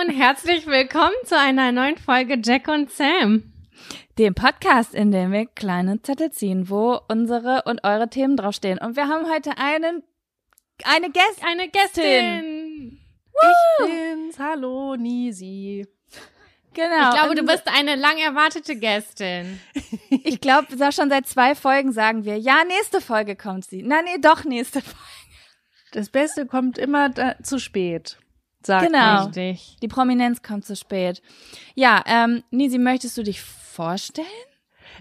Und herzlich willkommen zu einer neuen Folge Jack und Sam. Dem Podcast, in dem wir kleine Zettel ziehen, wo unsere und eure Themen draufstehen. Und wir haben heute einen, eine Gäst, Eine Gästin. Ich bin's. Hallo, Nisi. Genau. Ich glaube, du bist eine lang erwartete Gästin. Ich glaube, schon seit zwei Folgen sagen wir, ja, nächste Folge kommt sie. Na, nee, doch nächste Folge. Das Beste kommt immer da, zu spät. Sagt Genau. Richtig. Die Prominenz kommt zu spät. Ja, ähm, Nisi, möchtest du dich vorstellen?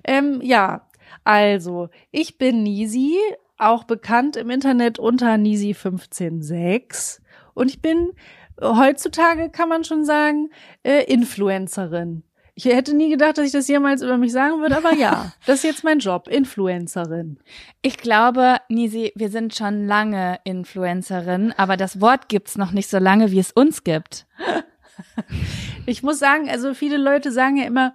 Ähm, ja, also, ich bin Nisi, auch bekannt im Internet unter Nisi156. Und ich bin äh, heutzutage, kann man schon sagen, äh, Influencerin. Ich hätte nie gedacht, dass ich das jemals über mich sagen würde, aber ja, das ist jetzt mein Job, Influencerin. Ich glaube, Nisi, wir sind schon lange Influencerin, aber das Wort gibt's noch nicht so lange, wie es uns gibt. Ich muss sagen, also viele Leute sagen ja immer,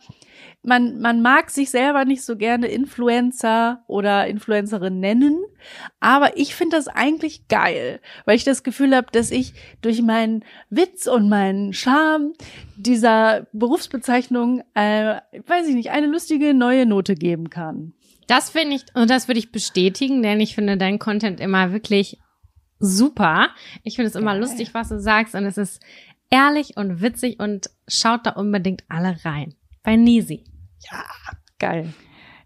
man, man mag sich selber nicht so gerne Influencer oder Influencerin nennen, aber ich finde das eigentlich geil, weil ich das Gefühl habe, dass ich durch meinen Witz und meinen Charme dieser Berufsbezeichnung, äh, weiß ich nicht, eine lustige neue Note geben kann. Das finde ich, und das würde ich bestätigen, denn ich finde dein Content immer wirklich super. Ich finde es immer Geil. lustig, was du sagst, und es ist ehrlich und witzig und schaut da unbedingt alle rein. Bei Nisi. Geil.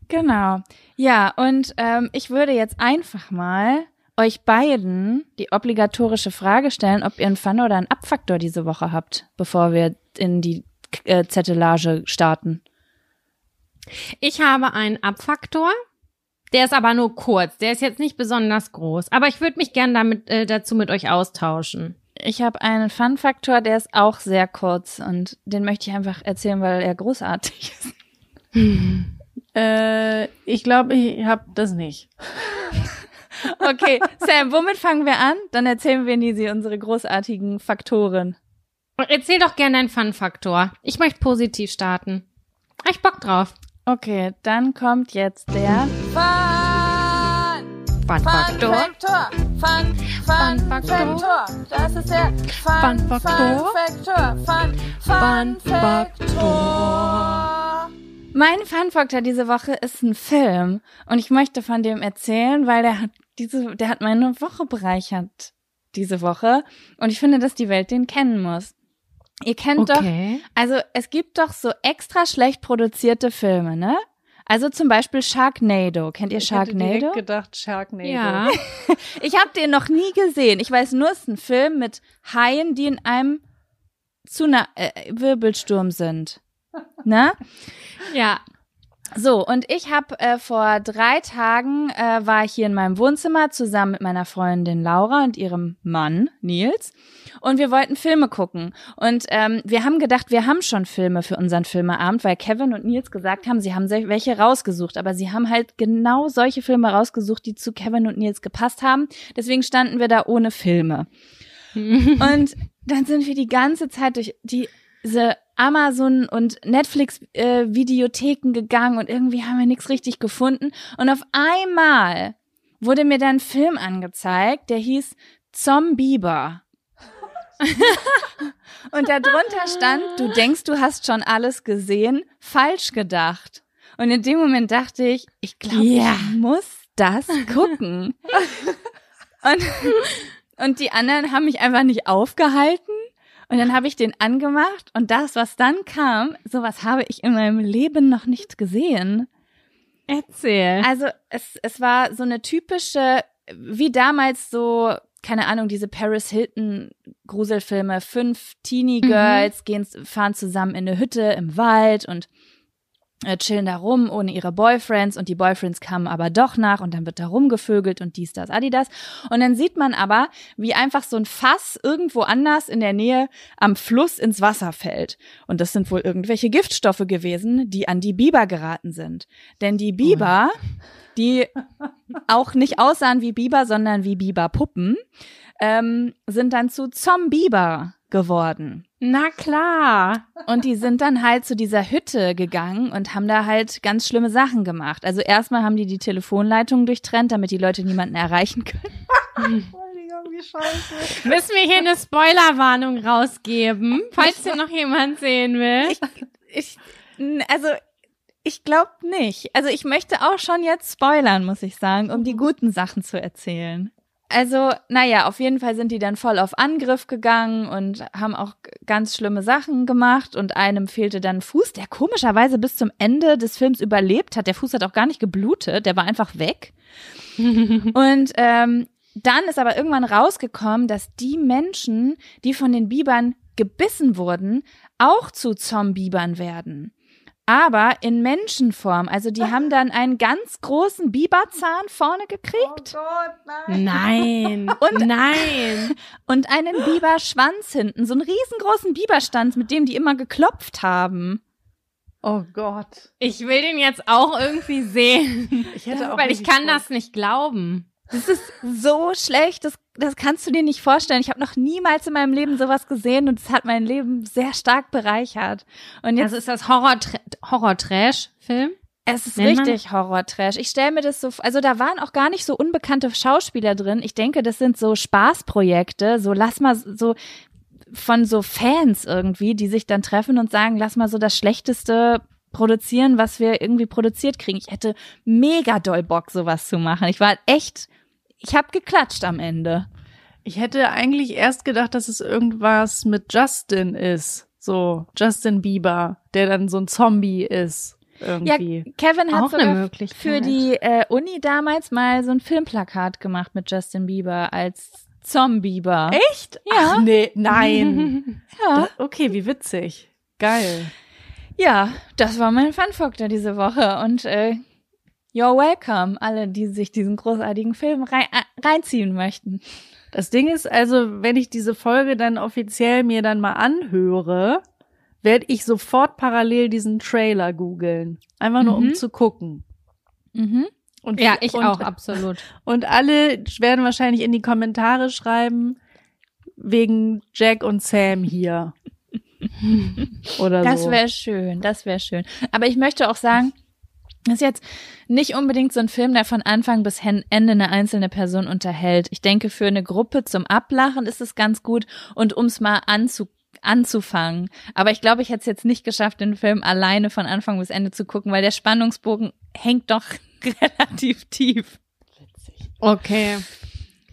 Genau. Ja, und ähm, ich würde jetzt einfach mal euch beiden die obligatorische Frage stellen, ob ihr einen Fun- oder einen Abfaktor diese Woche habt, bevor wir in die äh, Zettelage starten. Ich habe einen Abfaktor. Der ist aber nur kurz. Der ist jetzt nicht besonders groß. Aber ich würde mich gern damit, äh, dazu mit euch austauschen. Ich habe einen Fun-Faktor, der ist auch sehr kurz und den möchte ich einfach erzählen, weil er großartig ist. Äh, ich glaube, ich habe das nicht. Okay, Sam, womit fangen wir an? Dann erzählen wir Nisi unsere großartigen Faktoren. Erzähl doch gerne deinen Fun-Faktor. Ich möchte positiv starten. Hab ich Bock drauf. Okay, dann kommt jetzt der Fun! Fun-Faktor. Faktor. Fun, Fun Faktor. Das ist der Fun Faktor. Faktor. Mein Fun Faktor diese Woche ist ein Film und ich möchte von dem erzählen, weil der hat diese, der hat meine Woche bereichert diese Woche und ich finde, dass die Welt den kennen muss. Ihr kennt doch Okay. also es gibt doch so extra schlecht produzierte Filme, ne? Also zum Beispiel Sharknado. Kennt ihr Ich hätte Sharknado? gedacht, Sharknado. Ja. Ich habe den noch nie gesehen. Ich weiß nur, es ist ein Film mit Haien, die in einem Tsuna äh, Wirbelsturm sind. Ne? Ja. So, und ich habe äh, vor drei Tagen äh, war ich hier in meinem Wohnzimmer zusammen mit meiner Freundin Laura und ihrem Mann Nils und wir wollten Filme gucken und ähm, wir haben gedacht, wir haben schon Filme für unseren Filmeabend, weil Kevin und Nils gesagt haben, sie haben welche rausgesucht, aber sie haben halt genau solche Filme rausgesucht, die zu Kevin und Nils gepasst haben. Deswegen standen wir da ohne Filme. Und dann sind wir die ganze Zeit durch die, diese Amazon und Netflix äh, Videotheken gegangen und irgendwie haben wir nichts richtig gefunden. Und auf einmal wurde mir dann ein Film angezeigt, der hieß Zombieber. und darunter stand, du denkst, du hast schon alles gesehen, falsch gedacht. Und in dem Moment dachte ich, ich glaube, Ja. ich muss das gucken. und, und die anderen haben mich einfach nicht aufgehalten. Und dann habe ich den angemacht und das, was dann kam, sowas habe ich in meinem Leben noch nicht gesehen. Erzähl. Also es, es war so eine typische, wie damals so, keine Ahnung, diese Paris Hilton Gruselfilme. Fünf Teenie Girls gehen, fahren zusammen in eine Hütte im Wald und äh, chillen da rum ohne ihre Boyfriends und die Boyfriends kamen aber doch nach und dann wird da rumgevögelt und dies, das, Adidas. Und dann sieht man aber, wie einfach so ein Fass irgendwo anders in der Nähe am Fluss ins Wasser fällt. Und das sind wohl irgendwelche Giftstoffe gewesen, die an die Biber geraten sind. Denn die Biber, die auch nicht aussahen wie Biber, sondern wie Biberpuppen, ähm, sind dann zu Zombieber geworden. Na klar. Und die sind dann halt zu dieser Hütte gegangen und haben da halt ganz schlimme Sachen gemacht. Also erstmal haben die die Telefonleitungen durchtrennt, damit die Leute niemanden erreichen können. Entschuldigung, wie scheiße. Müssen wir hier eine Spoilerwarnung rausgeben, falls hier noch jemand sehen will? Ich, ich, also, ich glaube nicht. Also, ich möchte auch schon jetzt spoilern, muss ich sagen, um die guten Sachen zu erzählen. Also, naja, auf jeden Fall sind die dann voll auf Angriff gegangen und haben auch ganz schlimme Sachen gemacht und einem fehlte dann Fuß, der komischerweise bis zum Ende des Films überlebt hat. Der Fuß hat auch gar nicht geblutet, der war einfach weg. Und ähm, dann ist aber irgendwann rausgekommen, dass die Menschen, die von den Bibern gebissen wurden, auch zu Zombibern werden. Aber in Menschenform. Also die haben dann einen ganz großen Biberzahn vorne gekriegt Nein. Und- nein. und einen Biberschwanz hinten. So einen riesengroßen Biberstanz, mit dem die immer geklopft haben. Oh Gott. Ich will den jetzt auch irgendwie sehen. Ich hätte auch Weil ich kann Bock. das nicht glauben. Das ist so schlecht, das, das kannst du dir nicht vorstellen. Ich habe noch niemals in meinem Leben sowas gesehen und es hat mein Leben sehr stark bereichert. Und jetzt Also ist das Horror Horror-Trash-Film? Es ist Nennt richtig Horror-Trash. Ich stelle mir das so, also da waren auch gar nicht so unbekannte Schauspieler drin. Ich denke, das sind so Spaßprojekte, so lass mal so von so Fans irgendwie, die sich dann treffen und sagen, lass mal so das Schlechteste produzieren, was wir irgendwie produziert kriegen. Ich hätte mega doll Bock, sowas zu machen. Ich war echt, ich habe geklatscht am Ende. Ich hätte eigentlich erst gedacht, dass es irgendwas mit Justin ist. So, Justin Bieber, der dann so ein Zombie ist. Ja, Irgendwie. Kevin hat Auch sogar für die äh, Uni damals mal so ein Filmplakat gemacht mit Justin Bieber als Zombieber. Echt? Ja. Ach, nee, nein. Ja. Da, okay, wie witzig. Geil. Ja, das war mein Fun-Faktor diese Woche und äh, you're welcome, alle, die sich diesen großartigen Film rein, äh, reinziehen möchten. Das Ding ist also, wenn ich diese Folge dann offiziell mir dann mal anhöre, werde ich sofort parallel diesen Trailer googeln. Einfach nur, um Mhm. zu gucken. Mhm. Und, Ja, ich und, auch, absolut. Und alle werden wahrscheinlich in die Kommentare schreiben, wegen Jack und Sam hier. Oder Das so. wäre schön, das wäre schön. Aber ich möchte auch sagen, das ist jetzt nicht unbedingt so ein Film, der von Anfang bis Ende eine einzelne Person unterhält. Ich denke, für eine Gruppe zum Ablachen ist es ganz gut und ums mal anzu anzufangen. Aber ich glaube, ich hätte es jetzt nicht geschafft, den Film alleine von Anfang bis Ende zu gucken, weil der Spannungsbogen hängt doch relativ tief. Okay.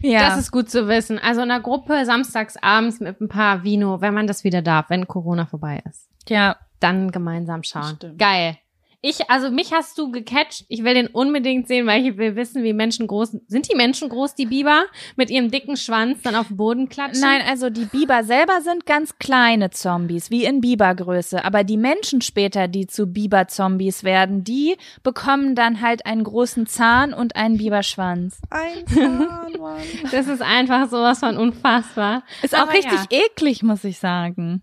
Ja. Das ist gut zu wissen. Also in einer Gruppe samstags abends mit ein paar Vino, wenn man das wieder darf, wenn Corona vorbei ist. ja. Dann gemeinsam schauen. Stimmt. Geil. Ich, also mich hast du gecatcht. Ich will den unbedingt sehen, weil ich will wissen, wie Menschen groß, sind die Menschen groß, die Biber, mit ihrem dicken Schwanz dann auf den Boden klatschen? Nein, also die Biber selber sind ganz kleine Zombies, wie in Bibergröße. Aber die Menschen später, die zu Biber-Zombies werden, die bekommen dann halt einen großen Zahn und einen Biberschwanz. Ein Zahn, Mann. Das ist einfach sowas von unfassbar. Ist auch Aber richtig ja. eklig, muss ich sagen.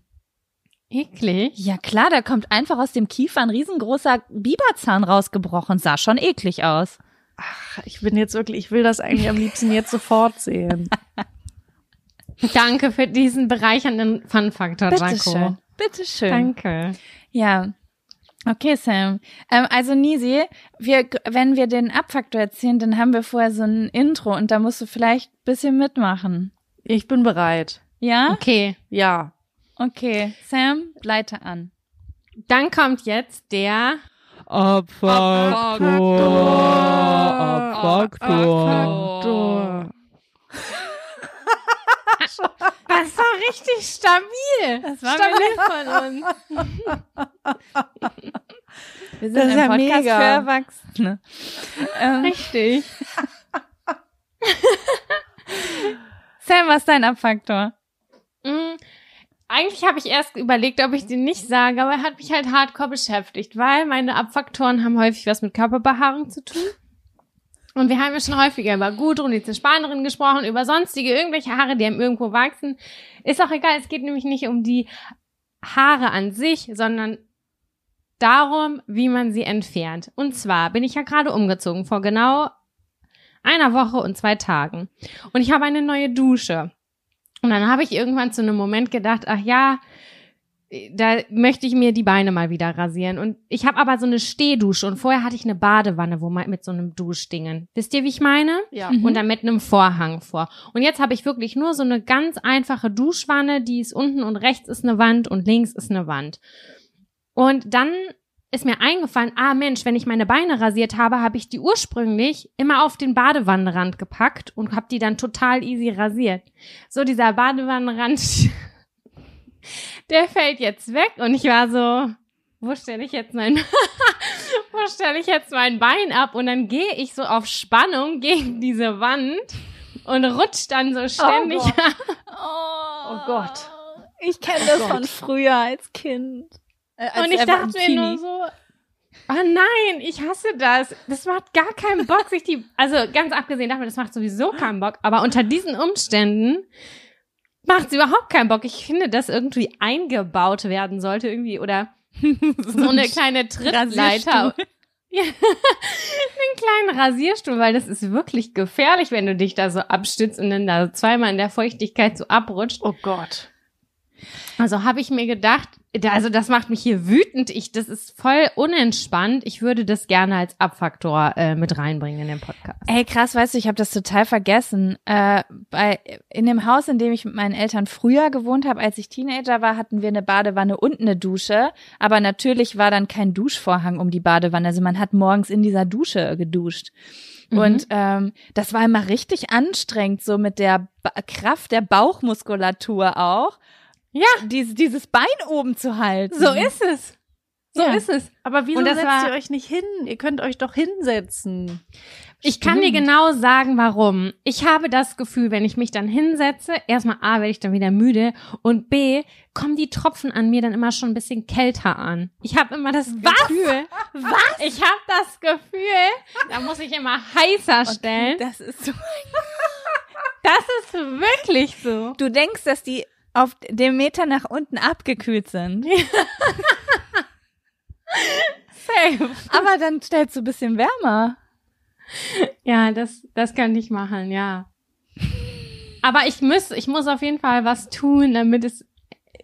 Eklig. Ja klar, da kommt einfach aus dem Kiefer ein riesengroßer Biberzahn rausgebrochen. Sah schon eklig aus. Ach, ich bin jetzt wirklich, ich will das eigentlich am liebsten jetzt sofort sehen. Danke für diesen bereichernden Fun-Faktor, Jaco. Bitteschön. Bitteschön. Danke. Ja. Okay, Sam. Ähm, also Nisi, wir, wenn wir den Abfaktor erzählen, dann haben wir vorher so ein Intro und da musst du vielleicht ein bisschen mitmachen. Ich bin bereit. Ja? Okay. Ja. Okay. Sam, leite an. Dann kommt jetzt der Faktor. Das war richtig stabil. Das war stabil von uns. Wir sind Das ist ein ja Podcast mega. für Erwachsene. Ähm, Richtig. Sam, was ist dein Abfaktor? Eigentlich habe ich erst überlegt, ob ich den nicht sage, aber er hat mich halt hardcore beschäftigt, weil meine Abfaktoren haben häufig was mit Körperbehaarung zu tun. Und wir haben ja schon häufiger über Gudrun, die Spanerin gesprochen, über sonstige irgendwelche Haare, die einem irgendwo wachsen. Ist auch egal, es geht nämlich nicht um die Haare an sich, sondern darum, wie man sie entfernt. Und zwar bin ich ja gerade umgezogen vor genau einer Woche und zwei Tagen. Und ich habe eine neue Dusche. Und dann habe ich irgendwann zu einem Moment gedacht, ach ja, da möchte ich mir die Beine mal wieder rasieren. Und ich habe aber so eine Stehdusche und vorher hatte ich eine Badewanne, wo man mit so einem Duschdingen. Wisst ihr, wie ich meine? Ja. Mhm. Und dann mit einem Vorhang vor. Und jetzt habe ich wirklich nur so eine ganz einfache Duschwanne, die ist unten und rechts ist eine Wand und links ist eine Wand. Und dann ist mir eingefallen, ah Mensch, wenn ich meine Beine rasiert habe, habe ich die ursprünglich immer auf den Badewannenrand gepackt und habe die dann total easy rasiert. So dieser Badewannenrand, der fällt jetzt weg und ich war so, wo stelle ich jetzt mein, wo stelle ich jetzt mein Bein ab? Und dann gehe ich so auf Spannung gegen diese Wand und rutsch dann so ständig Gott. ab. Oh, Gott. Ich kenne das Oh von früher als Kind. Äh, als Und ich dachte mir nur so, oh nein, ich hasse das. Das macht gar keinen Bock, sich die, also ganz abgesehen davon, das macht sowieso keinen Bock, aber unter diesen Umständen macht es überhaupt keinen Bock. Ich finde, dass irgendwie eingebaut werden sollte irgendwie oder so eine kleine Trittleiter. Ja, einen kleinen Rasierstuhl, weil das ist wirklich gefährlich, wenn du dich da so abstützt und dann da zweimal in der Feuchtigkeit so abrutscht. Oh Gott. Also habe ich mir gedacht, da- also das macht mich hier wütend. Ich, das ist voll unentspannt. Ich würde das gerne als Abfaktor äh, mit reinbringen in den Podcast. Ey, krass, weißt du, ich habe das total vergessen. Äh, bei, in dem Haus, in dem ich mit meinen Eltern früher gewohnt habe, als ich Teenager war, hatten wir eine Badewanne und eine Dusche. Aber natürlich war dann kein Duschvorhang um die Badewanne. Also man hat morgens in dieser Dusche geduscht. Und ähm, das war immer richtig anstrengend, so mit der ba Kraft der Bauchmuskulatur auch. Ja. Dies, dieses Bein oben zu halten. So ist es. So Ja. ist es. Aber wieso setzt war- ihr euch nicht hin? Ihr könnt euch doch hinsetzen. Ich kann dir genau sagen, warum. Ich habe das Gefühl, wenn ich mich dann hinsetze, erstmal A, werde ich dann wieder müde und B, kommen die Tropfen an mir dann immer schon ein bisschen kälter an. Ich habe immer das Gefühl, was? Ich habe das Gefühl, da muss ich immer heißer stellen. Das ist so. Das ist wirklich so. Du denkst, dass die auf dem Meter nach unten abgekühlt sind. Safe. Aber dann stellst du ein bisschen wärmer. Ja, das, das könnte ich machen, ja. Aber ich muss, ich muss auf jeden Fall was tun, damit es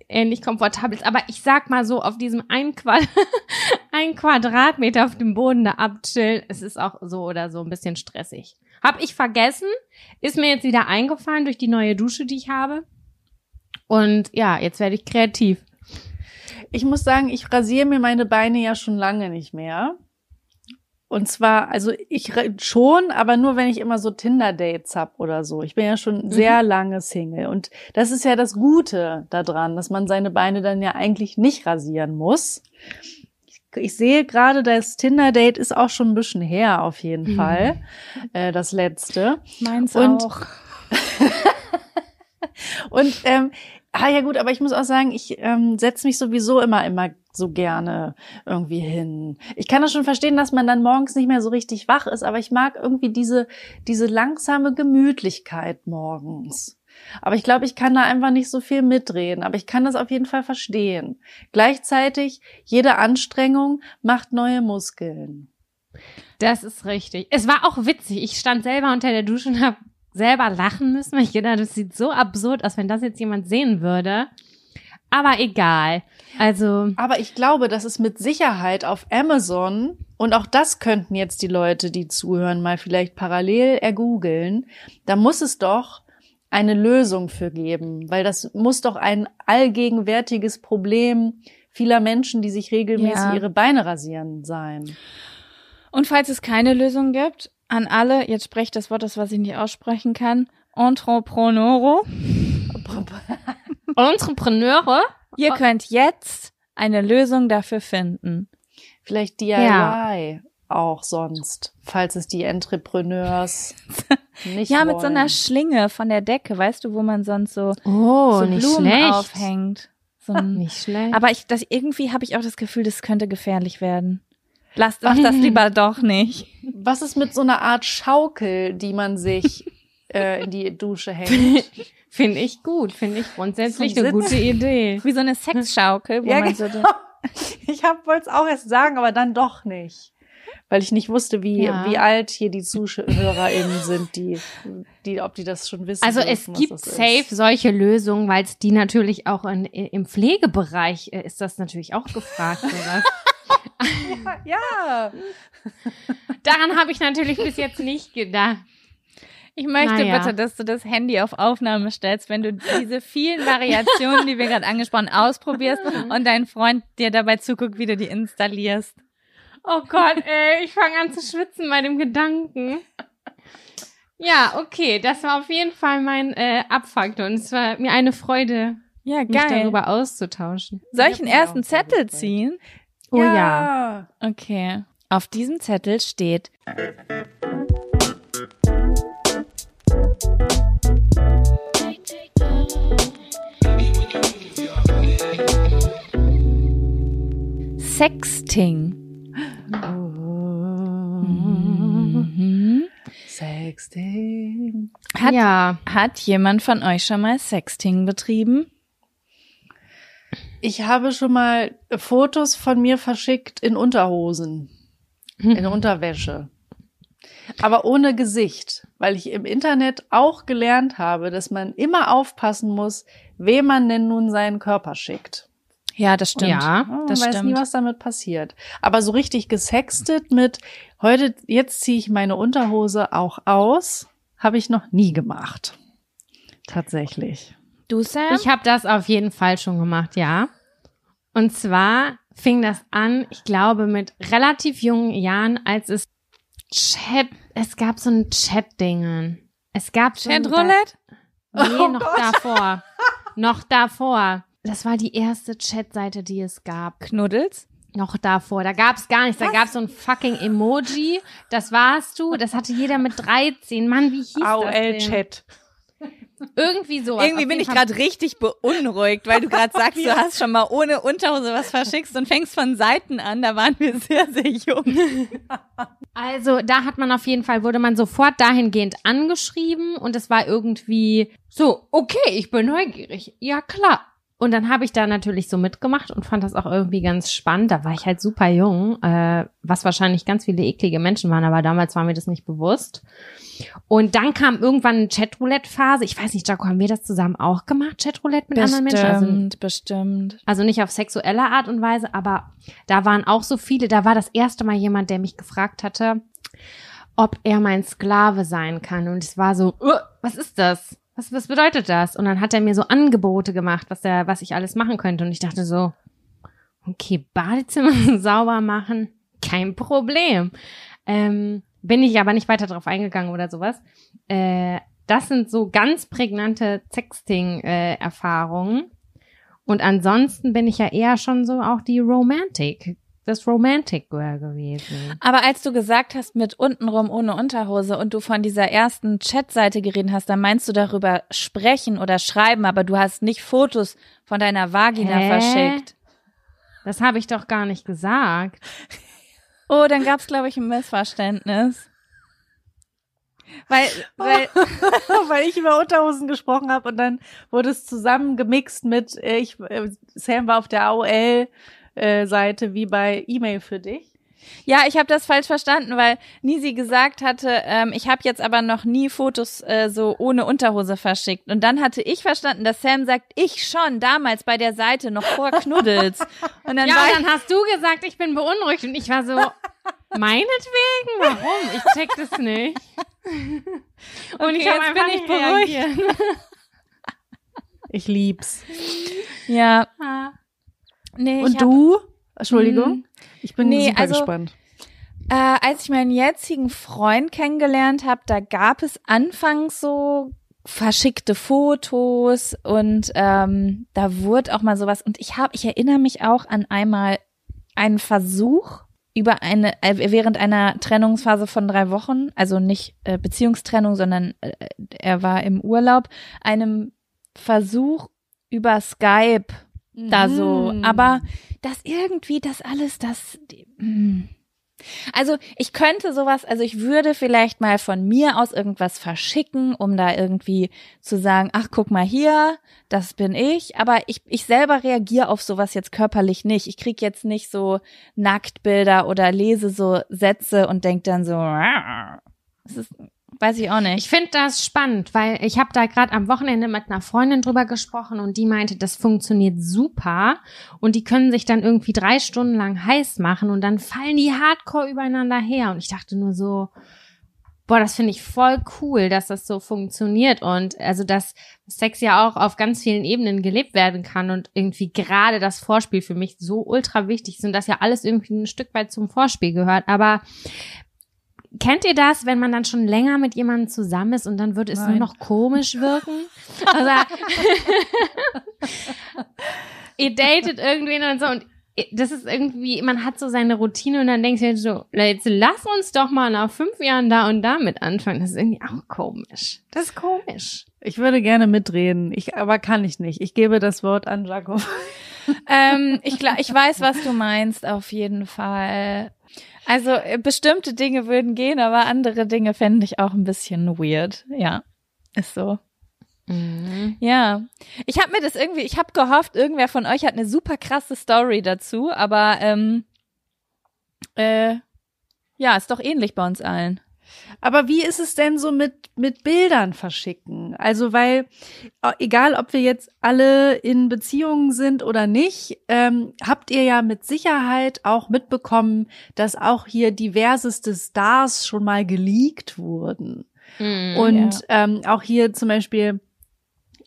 ähnlich komfortabel ist. Aber ich sag mal so, auf diesem ein, Quad ein Quadratmeter auf dem Boden da abchillen, es ist auch so oder so ein bisschen stressig. Hab ich vergessen, ist mir jetzt wieder eingefallen durch die neue Dusche, die ich habe. Und ja, jetzt werde ich kreativ. Ich muss sagen, ich rasiere mir meine Beine ja schon lange nicht mehr. Und zwar, also ich schon, aber nur wenn ich immer so Tinder-Dates hab oder so. Ich bin ja schon sehr lange Single. Und das ist ja das Gute daran, dass man seine Beine dann ja eigentlich nicht rasieren muss. Ich, ich sehe gerade, das Tinder-Date ist auch schon ein bisschen her, auf jeden Mhm. Fall. Äh, das letzte. Meins Und- auch. Und ähm, ah ja gut, aber ich muss auch sagen, ich ähm, setze mich sowieso immer immer so gerne irgendwie hin. Ich kann das schon verstehen, dass man dann morgens nicht mehr so richtig wach ist, aber ich mag irgendwie diese diese langsame Gemütlichkeit morgens. Aber ich glaube, ich kann da einfach nicht so viel mitreden, aber ich kann das auf jeden Fall verstehen. Gleichzeitig, jede Anstrengung macht neue Muskeln. Das ist richtig. Es war auch witzig. Ich stand selber unter der Dusche und habe selber lachen müssen, weil ich gedacht, das sieht so absurd aus, wenn das jetzt jemand sehen würde. Aber egal. Also, Aber ich glaube, dass es mit Sicherheit auf Amazon und auch das könnten jetzt die Leute, die zuhören, mal vielleicht parallel ergoogeln. Da muss es doch eine Lösung für geben, weil das muss doch ein allgegenwärtiges Problem vieler Menschen, die sich regelmäßig Ja. ihre Beine rasieren, sein. Und falls es keine Lösung gibt, an alle, jetzt sprecht das Wort, das was ich nicht aussprechen kann, Entrepreneuro. Entrepreneure, Ihr könnt jetzt eine Lösung dafür finden. Vielleicht DIY auch sonst, falls es die Entrepreneurs nicht Ja, wollen. mit so einer Schlinge von der Decke, weißt du, wo man sonst so, oh, so Blumen schlecht. aufhängt. So ein, Nicht schlecht. aber ich, das, irgendwie habe ich auch das Gefühl, das könnte gefährlich werden. Lasst mach das lieber doch nicht. Was ist mit so einer Art Schaukel, die man sich äh, in die Dusche hängt? Finde ich gut, finde ich grundsätzlich Zum eine gute. Idee. Wie so eine Sexschaukel, wo Ja, man so genau. Ich wollte es auch erst sagen, aber dann doch nicht. weil ich nicht wusste, wie, Ja. wie alt hier die ZuhörerInnen sind, die, die, ob die das schon wissen. Also es dürfen, was gibt safe ist. solche Lösungen, weil es die natürlich auch in, im Pflegebereich äh, ist das natürlich auch gefragt. sowas. Ja. Daran habe ich natürlich bis jetzt nicht gedacht. Ich möchte Naja. bitte, dass du das Handy auf Aufnahme stellst, wenn du diese vielen Variationen, die wir gerade angesprochen, ausprobierst und dein Freund dir dabei zuguckt, wie du die installierst. Oh Gott, ey, ich fange an zu schwitzen bei dem Gedanken. Ja, okay, das war auf jeden Fall mein äh, Abfaktor und es war mir eine Freude, Ja, mich geil. darüber auszutauschen. Soll ich einen mich ersten Zettel ziehen? Oh ja. Okay. Auf diesem Zettel steht Sexting. Mhm. Sexting. Hat, ja, hat jemand von euch schon mal Sexting betrieben? Ich habe schon mal Fotos von mir verschickt in Unterhosen, in Unterwäsche. Aber ohne Gesicht, weil ich im Internet auch gelernt habe, dass man immer aufpassen muss, wem man denn nun seinen Körper schickt. Ja, das stimmt. Ja, Man das weiß nie, stimmt. was damit passiert. Aber so richtig gesextet mit heute, jetzt ziehe ich meine Unterhose auch aus, habe ich noch nie gemacht. Tatsächlich. Du, Sam? ich habe das auf jeden Fall schon gemacht, ja. Und zwar fing das an, ich glaube, mit relativ jungen Jahren, als es Chat, es gab so ein Chat-Dingen. Es gab so Chatroulette? Nee, Oh noch davor. noch davor. Das war die erste Chatseite, die es gab. Knuddels? Noch davor. Da gab's gar nichts. Da gab's so ein fucking Emoji. Das warst du. Das hatte jeder mit 13. Mann, wie hieß das denn? AOL-Chat. Irgendwie so. Irgendwie bin ich gerade richtig beunruhigt, weil du gerade sagst, du hast schon mal ohne Unterhose was verschickt und fängst von Seiten an. Da waren wir sehr, sehr jung. Also, da hat man auf jeden Fall, wurde man sofort dahingehend angeschrieben und es war irgendwie so, okay, ich bin neugierig. Ja, klar. Und dann habe ich da natürlich so mitgemacht und fand das auch irgendwie ganz spannend. Da war ich halt super jung, äh, was wahrscheinlich ganz viele eklige Menschen waren, aber damals war mir das nicht bewusst. Und dann kam irgendwann eine Chatroulette-Phase. Ich weiß nicht, Jaco, haben wir das zusammen auch gemacht, Chatroulette mit anderen Menschen? Also, Bestimmt, bestimmt. also nicht auf sexuelle Art und Weise, aber da waren auch so viele. Da war das erste Mal jemand, der mich gefragt hatte, ob er mein Sklave sein kann. Und es war so, "Uh, was ist das? Was, was bedeutet das? Und dann hat er mir so Angebote gemacht, was er, was ich alles machen könnte. Und ich dachte so, okay, Badezimmer sauber machen, kein Problem. Ähm, bin ich aber nicht weiter drauf eingegangen oder sowas. Äh, das sind so ganz prägnante Sexting-Erfahrungen. Und ansonsten bin ich ja eher schon so auch die Romantic, das Romantic Girl gewesen. Aber als du gesagt hast, mit untenrum ohne Unterhose und du von dieser ersten Chatseite geredet hast, dann meinst du darüber sprechen oder schreiben, aber du hast nicht Fotos von deiner Vagina Hä? verschickt. Das habe ich doch gar nicht gesagt. Oh, dann gab's glaube ich, ein Missverständnis. Weil, weil, weil ich über Unterhosen gesprochen habe und dann wurde es zusammen gemixt mit, äh, ich, äh, Sam war auf der AOL-Seite wie bei E-Mail für dich. ja, ich habe das falsch verstanden, weil Nisi gesagt hatte, ähm, ich habe jetzt aber noch nie Fotos äh, so ohne Unterhose verschickt. Und dann hatte ich verstanden, dass Sam sagt, ich schon damals bei der Seite noch vor Knuddels. Und dann ja, war und dann hast du gesagt, ich bin beunruhigt und ich war so, meinetwegen? Warum? Ich check das nicht. Und Okay, ich habe einfach bin ich nicht beruhigt. Ich lieb's. ja, nee, Und hab- du? Entschuldigung. Ich bin Nee, super also- gespannt. Äh, als ich meinen jetzigen Freund kennengelernt habe, da gab es anfangs so verschickte Fotos und ähm, da wurde auch mal sowas und ich habe, ich erinnere mich auch an einmal einen Versuch über eine äh, während einer Trennungsphase von drei Wochen, also nicht äh, Beziehungstrennung, sondern äh, er war im Urlaub, einem Versuch über Skype da so, Mhm. aber das irgendwie, das alles, das, die, mm, Also ich könnte sowas, also ich würde vielleicht mal von mir aus irgendwas verschicken, um da irgendwie zu sagen, ach guck mal hier, das bin ich. Aber ich, ich selber reagiere auf sowas jetzt körperlich nicht. Ich krieg jetzt nicht so Nacktbilder oder lese so Sätze und denk dann so, das ist, weiß ich auch nicht. Ich finde das spannend, weil ich habe da gerade am Wochenende mit einer Freundin drüber gesprochen und die meinte, das funktioniert super. Und die können sich dann irgendwie drei Stunden lang heiß machen und dann fallen die hardcore übereinander her. Und ich dachte nur so, boah, das finde ich voll cool, dass das so funktioniert. Und also dass Sex ja auch auf ganz vielen Ebenen gelebt werden kann und irgendwie gerade das Vorspiel für mich so ultra wichtig ist und das ja alles irgendwie ein Stück weit zum Vorspiel gehört, aber Kennt ihr das, wenn man dann schon länger mit jemandem zusammen ist und dann würde es Nein. nur noch komisch wirken? Also, ihr datet irgendwen und so und das ist irgendwie, man hat so seine Routine und dann denkst du so, jetzt lass uns doch mal nach fünf Jahren da und damit anfangen. Das ist irgendwie auch komisch. Das ist komisch. Ich würde gerne mitreden, ich, aber kann ich nicht. Ich gebe das Wort an Jakob. ähm, ich, gla- ich weiß, was du meinst, auf jeden Fall. Also äh, bestimmte Dinge würden gehen, aber andere Dinge fände ich auch ein bisschen weird. Ja, ist so. Ja, ich habe mir das irgendwie, ich habe gehofft, irgendwer von euch hat eine super krasse Story dazu, aber ähm, äh, ja, ist doch ähnlich bei uns allen. Aber wie ist es denn so mit, mit Bildern verschicken? Also, weil, äh, egal ob wir jetzt alle in Beziehungen sind oder nicht, ähm, habt ihr ja mit Sicherheit auch mitbekommen, dass auch hier diverseste Stars schon mal geleakt wurden. Und ähm, auch hier zum Beispiel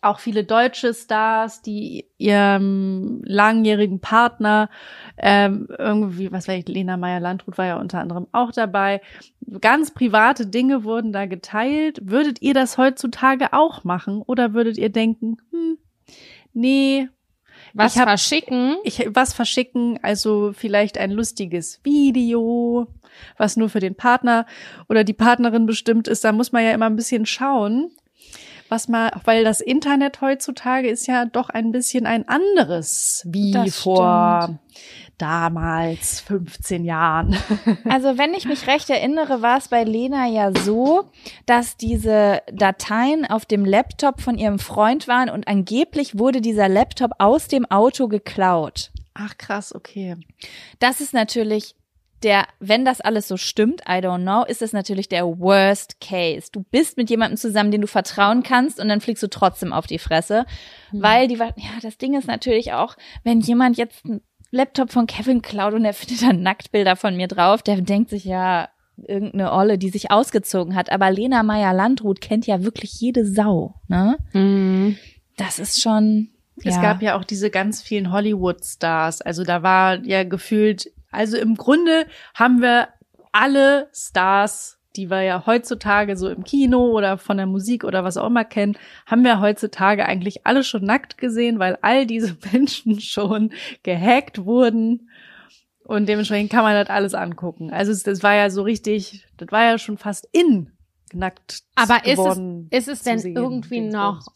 auch viele deutsche Stars, die ihrem langjährigen Partner ähm, irgendwie, was weiß ich, Lena Meyer-Landrut war ja unter anderem auch dabei. Ganz private Dinge wurden da geteilt. Würdet ihr das heutzutage auch machen? Oder würdet ihr denken, hm, nee, Was Ich hab- verschicken? ich was verschicken, also vielleicht ein lustiges Video, was nur für den Partner oder die Partnerin bestimmt ist. Da muss man ja immer ein bisschen schauen, was man, weil das Internet heutzutage ist ja doch ein bisschen ein anderes wie Das vor damals 15 Jahren. Also wenn ich mich recht erinnere, war es bei Lena ja so, dass diese Dateien auf dem Laptop von ihrem Freund waren und angeblich wurde dieser Laptop aus dem Auto geklaut. Ach krass, okay. Das ist natürlich der, wenn das alles so stimmt, I don't know, ist es natürlich der Worst Case. Du bist mit jemandem zusammen, den du vertrauen kannst und dann fliegst du trotzdem auf die Fresse, weil die, ja, das Ding ist natürlich auch, wenn jemand jetzt einen Laptop von Kevin klaut und er findet dann Nacktbilder von mir drauf, der denkt sich ja, irgendeine Olle, die sich ausgezogen hat. Aber Lena Meyer-Landrut kennt ja wirklich jede Sau, ne? Mhm. Das ist schon, Es ja. gab ja auch diese ganz vielen Hollywood-Stars. Also da war ja gefühlt, also im Grunde haben wir alle Stars, die wir ja heutzutage so im Kino oder von der Musik oder was auch immer kennen, haben wir heutzutage eigentlich alle schon nackt gesehen, weil all diese Menschen schon gehackt wurden. Und dementsprechend kann man das alles angucken. Also es- das war ja so richtig, das war ja schon fast in nackt Aber ist es, ist es denn sehen, irgendwie noch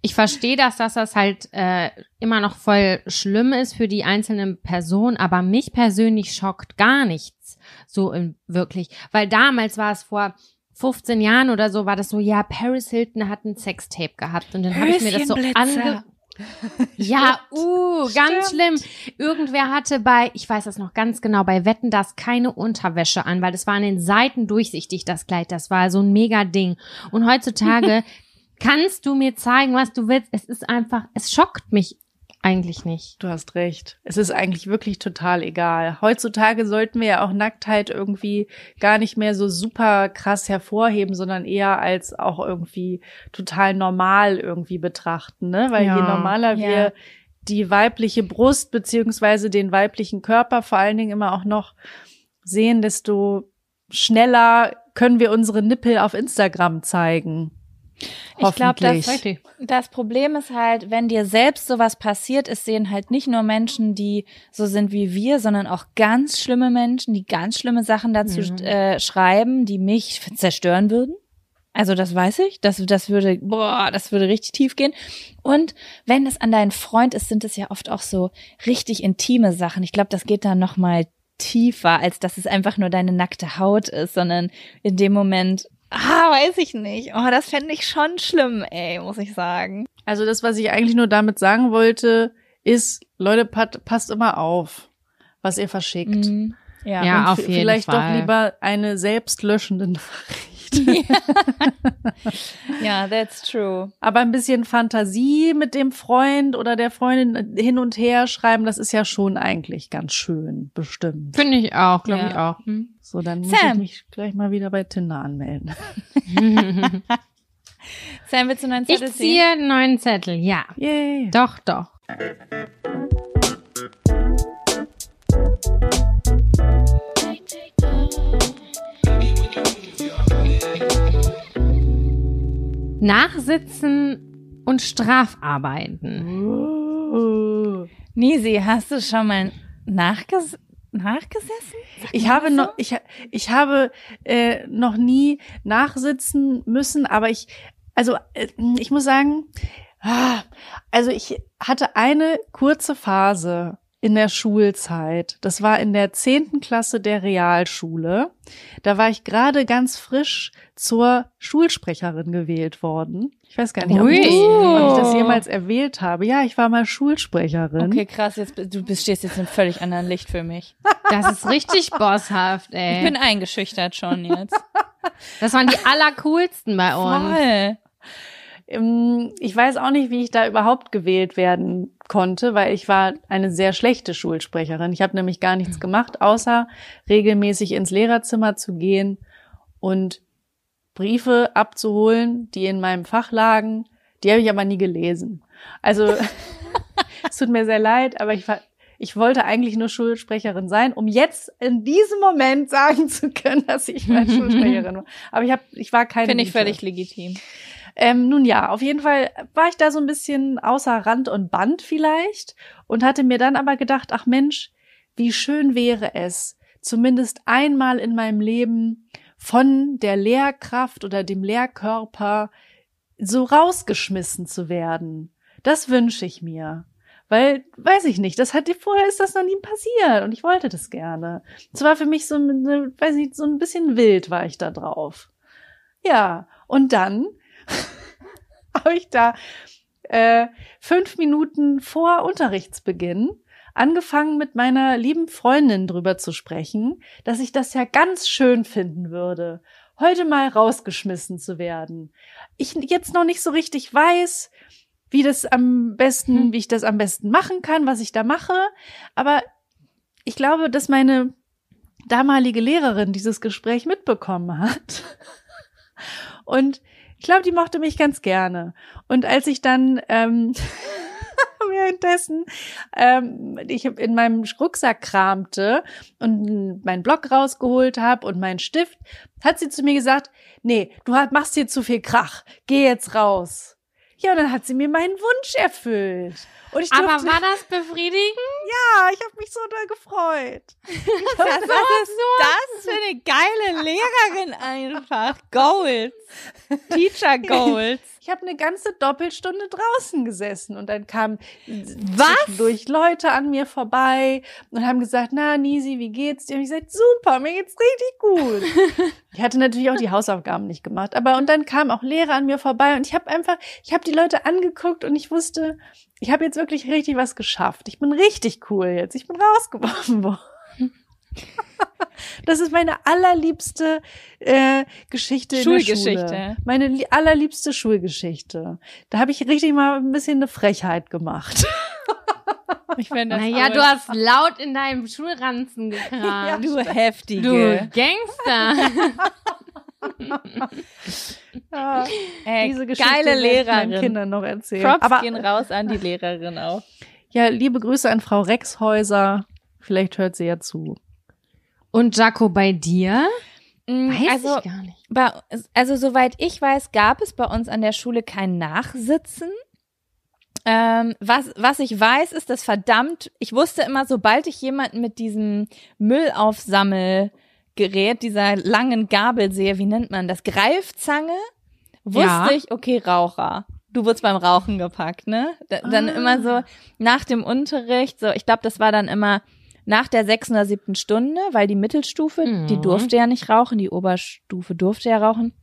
ich verstehe das, dass das halt äh, immer noch voll schlimm ist für die einzelnen Personen, aber mich persönlich schockt gar nichts so in, wirklich, weil damals war es vor 15 Jahren oder so, war das so, ja, Paris Hilton hat ein Sextape gehabt und dann habe ich mir das so ange... Ja, uh, ganz schlimm. Irgendwer hatte bei, ich weiß das noch ganz genau, bei Wetten das keine Unterwäsche an, weil das war an den Seiten durchsichtig, das Kleid. Das war so ein mega Ding. Und heutzutage kannst du mir zeigen, was du willst. Es ist einfach, es schockt mich eigentlich nicht. Du hast recht. Es ist eigentlich wirklich total egal. Heutzutage sollten wir ja auch Nacktheit irgendwie gar nicht mehr so super krass hervorheben, sondern eher als auch irgendwie total normal irgendwie betrachten, ne? Weil je Ja, normaler ja. wir die weibliche Brust beziehungsweise den weiblichen Körper vor allen Dingen immer auch noch sehen, desto schneller können wir unsere Nippel auf Instagram zeigen. Ich glaube, das, das Problem ist halt, wenn dir selbst sowas passiert ist, sehen halt nicht nur Menschen, die so sind wie wir, sondern auch ganz schlimme Menschen, die ganz schlimme Sachen dazu Mhm. äh, schreiben, die mich zerstören würden. Also das weiß ich, das, das würde, boah, das würde richtig tief gehen. Und wenn es an deinen Freund ist, sind es ja oft auch so richtig intime Sachen. Ich glaube, das geht dann noch mal tief war, als dass es einfach nur deine nackte Haut ist, sondern in dem Moment, ah, weiß ich nicht. Oh, das fände ich schon schlimm, ey, muss ich sagen. Also das, was ich eigentlich nur damit sagen wollte, ist, Leute, pat, passt immer auf, was ihr verschickt. Mhm. Ja. Ja. Auf jeden vielleicht Fall. doch lieber eine selbstlöschende Nachricht. ja, that's true. Aber ein bisschen Fantasie mit dem Freund oder der Freundin hin und her schreiben, das ist ja schon eigentlich ganz schön, bestimmt. Finde ich auch, glaube Ja. ich auch. Hm. So, dann muss ich Sam. mich gleich mal wieder bei Tinder anmelden. Sam, willst du einen neuen Ich Zettel ziehen? ziehe einen neuen Zettel, ja. Yay. Doch, doch. Nachsitzen und Strafarbeiten. Uh. Nisi, hast du schon mal nachges nachgesessen? Ich habe noch, ich, ich habe äh, noch nie nachsitzen müssen, aber ich, also äh, ich muss sagen, ah, also ich hatte eine kurze Phase in der Schulzeit. Das war in der zehnten Klasse der Realschule. Da war ich gerade ganz frisch zur Schulsprecherin gewählt worden. Ich weiß gar nicht, ob ich, das, ob ich das jemals erwähnt habe. Ja, ich war mal Schulsprecherin. Okay, krass, jetzt du bist stehst jetzt in einem völlig anderen Licht für mich. Das ist richtig bosshaft, ey. Ich bin eingeschüchtert schon jetzt. das waren die allercoolsten bei uns. Voll. Ähm, Ich weiß auch nicht, wie ich da überhaupt gewählt werden konnte, weil ich war eine sehr schlechte Schulsprecherin. Ich habe nämlich gar nichts gemacht, außer regelmäßig ins Lehrerzimmer zu gehen und Briefe abzuholen, die in meinem Fach lagen. Die habe ich aber nie gelesen. Also es tut mir sehr leid, aber ich war ich wollte eigentlich nur Schulsprecherin sein, um jetzt in diesem Moment sagen zu können, dass ich mal Schulsprecherin war. Aber ich, hab, ich war keine. Finde ich völlig legitim. Ähm, nun ja, auf jeden Fall war ich da so ein bisschen außer Rand und Band vielleicht und hatte mir dann aber gedacht, ach Mensch, wie schön wäre es, zumindest einmal in meinem Leben von der Lehrkraft oder dem Lehrkörper so rausgeschmissen zu werden. Das wünsche ich mir. Weil, weiß ich nicht, das hat vorher ist das noch nie passiert und ich wollte das gerne. Es war für mich so, weiß nicht, so ein bisschen wild war ich da drauf. Ja, und dann habe ich da äh, fünf Minuten vor Unterrichtsbeginn angefangen mit meiner lieben Freundin drüber zu sprechen, dass ich das ja ganz schön finden würde, heute mal rausgeschmissen zu werden. Ich jetzt noch nicht so richtig weiß, wie das am besten, Hm. wie ich das am besten machen kann, was ich da mache, aber ich glaube, dass meine damalige Lehrerin dieses Gespräch mitbekommen hat. Und ich glaube, die mochte mich ganz gerne. Und als ich dann ähm, währenddessen ähm, ich in meinem Rucksack kramte und meinen Block rausgeholt habe und meinen Stift, hat sie zu mir gesagt, nee, du machst hier zu viel Krach, geh jetzt raus. Ja, und dann hat sie mir meinen Wunsch erfüllt. Und ich Aber durfte, war das befriedigend? ja, ich habe mich so doll gefreut. Was ist das für eine geile Lehrerin einfach? Goals. Teacher Goals. Ich habe eine ganze Doppelstunde draußen gesessen und dann kamen Was? durch Leute an mir vorbei und haben gesagt, na Nisi, wie geht's dir? Und ich gesagt, super, mir geht's richtig gut. ich hatte natürlich auch die Hausaufgaben nicht gemacht, aber und dann kamen auch Lehrer an mir vorbei und ich habe einfach, ich habe die Leute angeguckt und ich wusste, ich habe jetzt wirklich richtig was geschafft. Ich bin richtig cool jetzt. Ich bin rausgeworfen worden. Das ist meine allerliebste äh, Geschichte in der Schulgeschichte. Schule. Meine li allerliebste Schulgeschichte. Da habe ich richtig mal ein bisschen eine Frechheit gemacht. Ich finde das Naja, du hast laut in deinem Schulranzen gekramt. Du heftige. du Gangster. Ja, Ey, diese Geschichte geile ich meinen Lehrerin. Kindern noch erzählen. Props Aber gehen raus an die Lehrerin auch. ja, liebe Grüße an Frau Rexhäuser. Vielleicht hört sie ja zu. Und Jaco, bei dir? Weiß also, ich gar nicht. bei, also soweit ich weiß, gab es bei uns an der Schule kein Nachsitzen. Ähm, was, was ich weiß, ist, dass verdammt, ich wusste immer, sobald ich jemanden mit diesem Müllaufsammelgerät, dieser langen Gabel sehe, wie nennt man das? Greifzange, wusste Ja. ich, okay, Raucher. Du wurdest beim Rauchen gepackt, ne? Da, dann Ah. immer so nach dem Unterricht, so, ich glaube, das war dann immer nach der sechsten oder siebten Stunde, weil die Mittelstufe, die Mhm. durfte ja nicht rauchen, die Oberstufe durfte ja rauchen.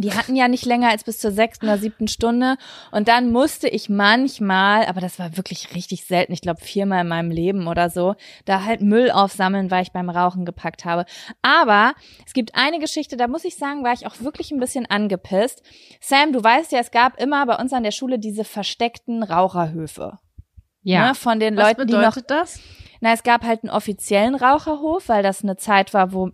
Die hatten ja nicht länger als bis zur sechsten oder siebten Stunde. Und dann musste ich manchmal, aber das war wirklich richtig selten, ich glaube viermal in meinem Leben oder so, da halt Müll aufsammeln, weil ich beim Rauchen gepackt habe. Aber es gibt eine Geschichte, da muss ich sagen, war ich auch wirklich ein bisschen angepisst. Sam, du weißt ja, es gab immer bei uns an der Schule diese versteckten Raucherhöfe. Ja. Ne, von den Was Leuten, die noch bedeutet das? na, es gab halt einen offiziellen Raucherhof, weil das eine Zeit war, wo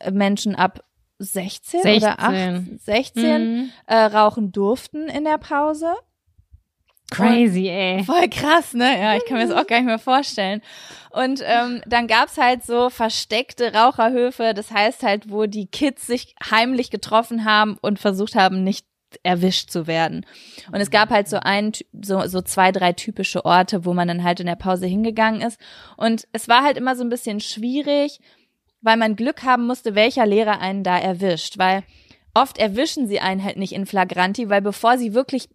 äh, Menschen ab 16, oder 16. 8, 16 Mhm. äh, rauchen durften in der Pause. Crazy, ey. Voll krass, ne? Ja, ich kann mir das auch gar nicht mehr vorstellen. Und ähm, dann gab's halt so versteckte Raucherhöfe, das heißt halt, wo die Kids sich heimlich getroffen haben und versucht haben, nicht erwischt zu werden. Und es gab halt so ein, so, so zwei, drei typische Orte, wo man dann halt in der Pause hingegangen ist. Und es war halt immer so ein bisschen schwierig, weil man Glück haben musste, welcher Lehrer einen da erwischt. Weil oft erwischen sie einen halt nicht in Flagranti, weil bevor sie wirklich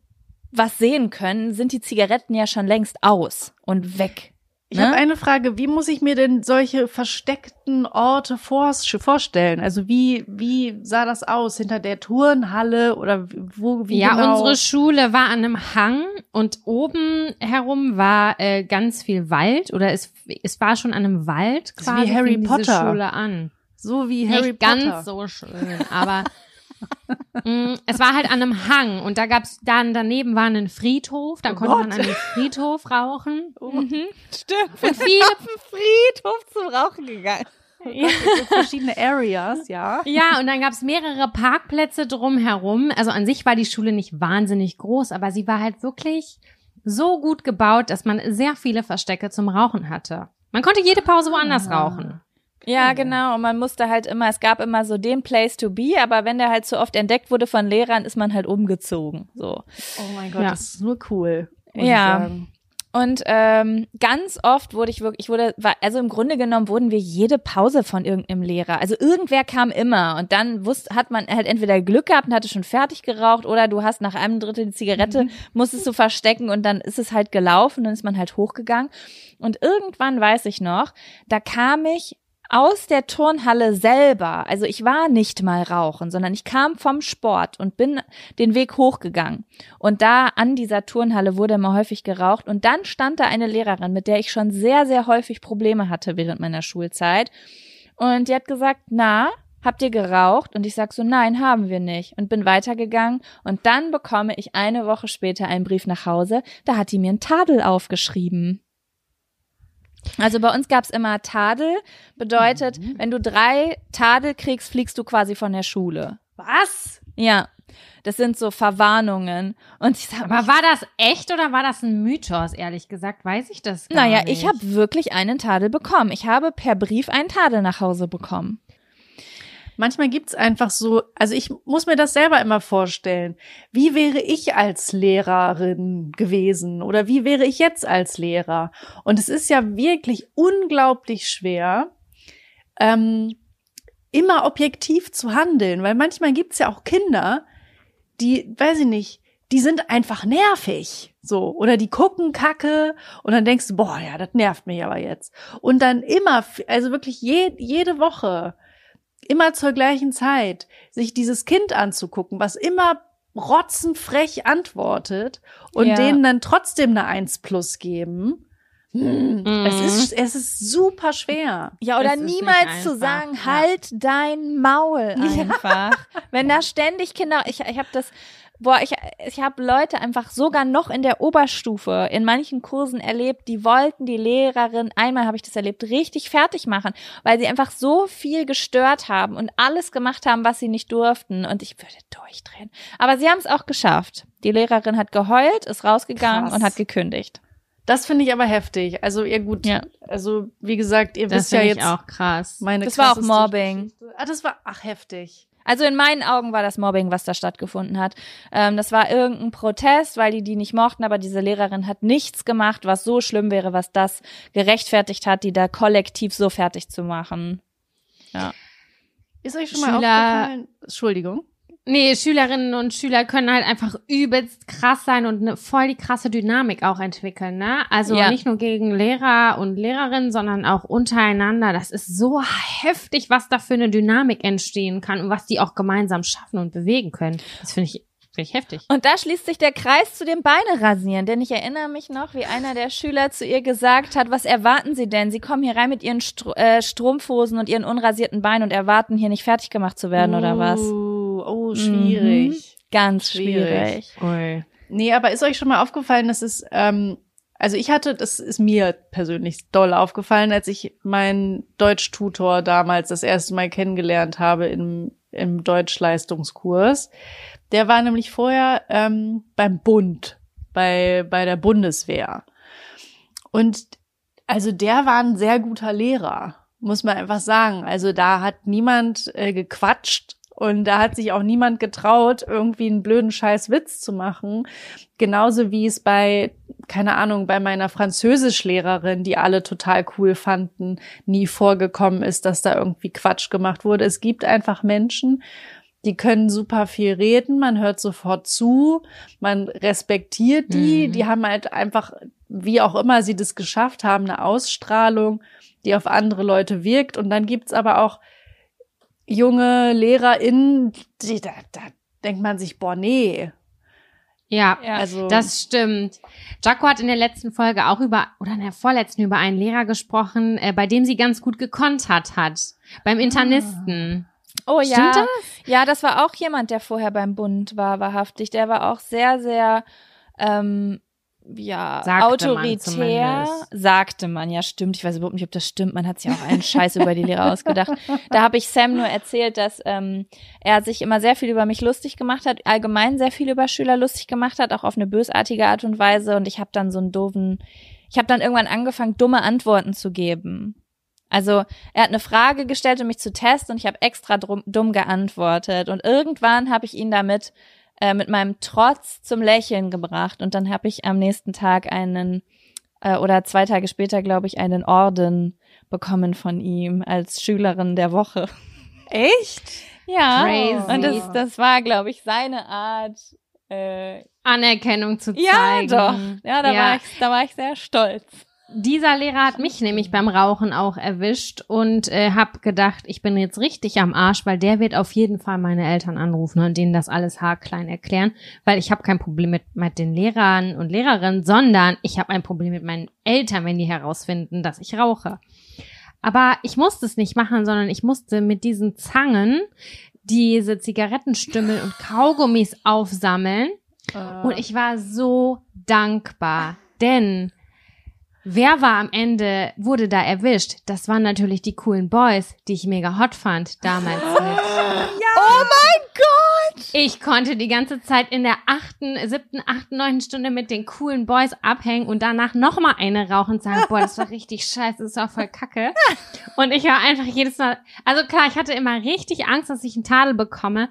was sehen können, sind die Zigaretten ja schon längst aus und weg. Ich Ne? habe eine Frage, wie muss ich mir denn solche versteckten Orte vor, vorstellen? Also wie, wie sah das aus? Hinter der Turnhalle oder wo, wie ja, genau? unsere Schule war an einem Hang und oben herum war äh, ganz viel Wald oder es, es war schon an einem Wald ist wie quasi Harry Potter. Schule an. so wie Harry Nicht Potter. ganz so schön, aber es war halt an einem Hang und da gab's dann daneben war ein Friedhof, da Oh konnte man Gott. an den Friedhof rauchen. Mhm, stimmt. Und viele Friedhof zum Rauchen gegangen. ja, verschiedene Areas, ja. ja, und dann gab's mehrere Parkplätze drumherum. Also an sich war die Schule nicht wahnsinnig groß, aber sie war halt wirklich so gut gebaut, dass man sehr viele Verstecke zum Rauchen hatte. Man konnte jede Pause woanders Ah. rauchen. Ja, genau. Und man musste halt immer, es gab immer so den Place to be, aber wenn der halt zu oft entdeckt wurde von Lehrern, ist man halt umgezogen. So. Oh mein Gott, Ja. das ist nur cool. Ja. Und ähm, ganz oft wurde ich wirklich, ich wurde, war, also im Grunde genommen wurden wir jede Pause von irgendeinem Lehrer. Also irgendwer kam immer und dann wusste, hat man halt entweder Glück gehabt und hatte schon fertig geraucht oder du hast nach einem Drittel die Zigarette, musstest du verstecken und dann ist es halt gelaufen, dann ist man halt hochgegangen. Und irgendwann weiß ich noch, da kam ich aus der Turnhalle selber, also ich war nicht mal rauchen, sondern ich kam vom Sport und bin den Weg hochgegangen. Und da an dieser Turnhalle wurde immer häufig geraucht. Und dann stand da eine Lehrerin, mit der ich schon sehr, sehr häufig Probleme hatte während meiner Schulzeit. Und die hat gesagt, na, habt ihr geraucht? Und ich sag so, nein, haben wir nicht. Und bin weitergegangen. Und dann bekomme ich eine Woche später einen Brief nach Hause. Da hat die mir einen Tadel aufgeschrieben. Also bei uns gab's immer Tadel, bedeutet, wenn du drei Tadel kriegst, fliegst du quasi von der Schule. Was? Ja, das sind so Verwarnungen. Und ich sag, Aber war das echt oder war das ein Mythos? Ehrlich gesagt, weiß ich das gar naja, nicht. ich habe wirklich einen Tadel bekommen. Ich habe per Brief einen Tadel nach Hause bekommen. Manchmal gibt's einfach so, also ich muss mir das selber immer vorstellen. Wie wäre ich als Lehrerin gewesen oder wie wäre ich jetzt als Lehrer? Und es ist ja wirklich unglaublich schwer, ähm, immer objektiv zu handeln, weil manchmal gibt's ja auch Kinder, die, weiß ich nicht, die sind einfach nervig. So, oder die gucken Kacke und dann denkst du, boah, ja, das nervt mich aber jetzt. Und dann immer, also wirklich je, jede Woche, immer zur gleichen Zeit, sich dieses Kind anzugucken, was immer rotzenfrech antwortet und Ja. denen dann trotzdem eine Eins plus geben. Hm, Mhm. Es ist, es ist super schwer. Ja, oder Es niemals zu sagen, ja. halt dein Maul einfach. Wenn da ständig Kinder, ich, ich habe das, boah, ich, ich habe Leute einfach sogar noch in der Oberstufe in manchen Kursen erlebt, die wollten die Lehrerin, einmal habe ich das erlebt, richtig fertig machen, weil sie einfach so viel gestört haben und alles gemacht haben, was sie nicht durften. Und ich würde durchdrehen. Aber sie haben es auch geschafft. Die Lehrerin hat geheult, ist rausgegangen Krass. und hat gekündigt. Das finde ich aber heftig. Also ihr gut, Ja. also wie gesagt, ihr Das wisst ja jetzt auch krass. meine Das war auch Mobbing. Geschichte. Ah, das war ach heftig. Also in meinen Augen war das Mobbing, was da stattgefunden hat. Ähm, das war irgendein Protest, weil die die nicht mochten, aber diese Lehrerin hat nichts gemacht, was so schlimm wäre, was das gerechtfertigt hat, die da kollektiv so fertig zu machen. Ist euch schon mal Schüler- aufgefallen? Entschuldigung. Nee, Schülerinnen und Schüler können halt einfach übelst krass sein und eine voll die krasse Dynamik auch entwickeln, ne? Also Ja. nicht nur gegen Lehrer und Lehrerinnen, sondern auch untereinander. Das ist so heftig, was da für eine Dynamik entstehen kann und was die auch gemeinsam schaffen und bewegen können. Das finde ich, ich heftig. Und da schließt sich der Kreis zu dem Beine rasieren, denn ich erinnere mich noch, wie einer der Schüler zu ihr gesagt hat, was erwarten Sie denn? Sie kommen hier rein mit Ihren Str äh, Strumpfhosen und Ihren unrasierten Beinen und erwarten hier nicht fertig gemacht zu werden oder was? Oh, oh schwierig. Ganz Schwierig. schwierig. Ui. Nee, aber ist euch schon mal aufgefallen, dass es, ähm, also ich hatte, das ist mir persönlich doll aufgefallen, als ich meinen Deutschtutor damals das erste Mal kennengelernt habe im, im Deutschleistungskurs. Der war nämlich vorher ähm, beim Bund, bei, bei der Bundeswehr. Und also der war ein sehr guter Lehrer, muss man einfach sagen. Also da hat niemand äh, gequatscht und da hat sich auch niemand getraut, irgendwie einen blöden scheiß Witz zu machen. Genauso wie es bei, keine Ahnung, bei meiner Französischlehrerin, die alle total cool fanden, nie vorgekommen ist, dass da irgendwie Quatsch gemacht wurde. Es gibt einfach Menschen, die können super viel reden, man hört sofort zu, man respektiert die, Mhm. die haben halt einfach, wie auch immer sie das geschafft haben, eine Ausstrahlung, die auf andere Leute wirkt. Und dann gibt's aber auch junge LehrerInnen, die, da, da denkt man sich, boah, nee. Ja, Ja. Also, Das stimmt. Jaco hat in der letzten Folge auch über, oder in der vorletzten über einen Lehrer gesprochen, äh, bei dem sie ganz gut gekontert hat. Beim Internisten. Oh Stimmt ja. das? Ja, das war auch jemand, der vorher beim Bund war, wahrhaftig. Der war auch sehr, sehr ähm, ja, Sagte man autoritär. zumindest. Sagte man, ja, stimmt. Ich weiß überhaupt nicht, ob das stimmt. Man hat sich auch einen Scheiß über die Lehrer ausgedacht. Da habe ich Sam nur erzählt, dass ähm, er sich immer sehr viel über mich lustig gemacht hat, allgemein sehr viel über Schüler lustig gemacht hat, auch auf eine bösartige Art und Weise. Und ich habe dann so einen doofen, ich habe dann irgendwann angefangen, dumme Antworten zu geben. Also er hat eine Frage gestellt, um mich zu testen und ich habe extra drum, dumm geantwortet. Und irgendwann habe ich ihn damit äh, mit meinem Trotz zum Lächeln gebracht. Und dann habe ich am nächsten Tag einen, äh, oder zwei Tage später, glaube ich, einen Orden bekommen von ihm als Schülerin der Woche. echt? Ja. Crazy. Und das, das war, glaube ich, seine Art. Äh, Anerkennung zu ja, zeigen. doch. Ja, da, Ja. War ich, da war ich sehr stolz. Dieser Lehrer hat mich nämlich beim Rauchen auch erwischt und äh, hab gedacht, ich bin jetzt richtig am Arsch, weil der wird auf jeden Fall meine Eltern anrufen und denen das alles haarklein erklären, weil ich habe kein Problem mit, mit den Lehrern und Lehrerinnen, sondern ich habe ein Problem mit meinen Eltern, wenn die herausfinden, dass ich rauche. Aber ich musste es nicht machen, sondern ich musste mit diesen Zangen diese Zigarettenstümmel und Kaugummis aufsammeln und ich war so dankbar, denn wer war am Ende, wurde da erwischt? Das waren natürlich die coolen Boys, die ich mega hot fand damals mit. Oh mein Gott! Ich konnte die ganze Zeit in der achten, siebten, achten, neunten Stunde mit den coolen Boys abhängen und danach nochmal eine rauchen und sagen, boah, das war richtig scheiße, das war voll kacke. Und ich war einfach jedes Mal, also klar, ich hatte immer richtig Angst, dass ich einen Tadel bekomme,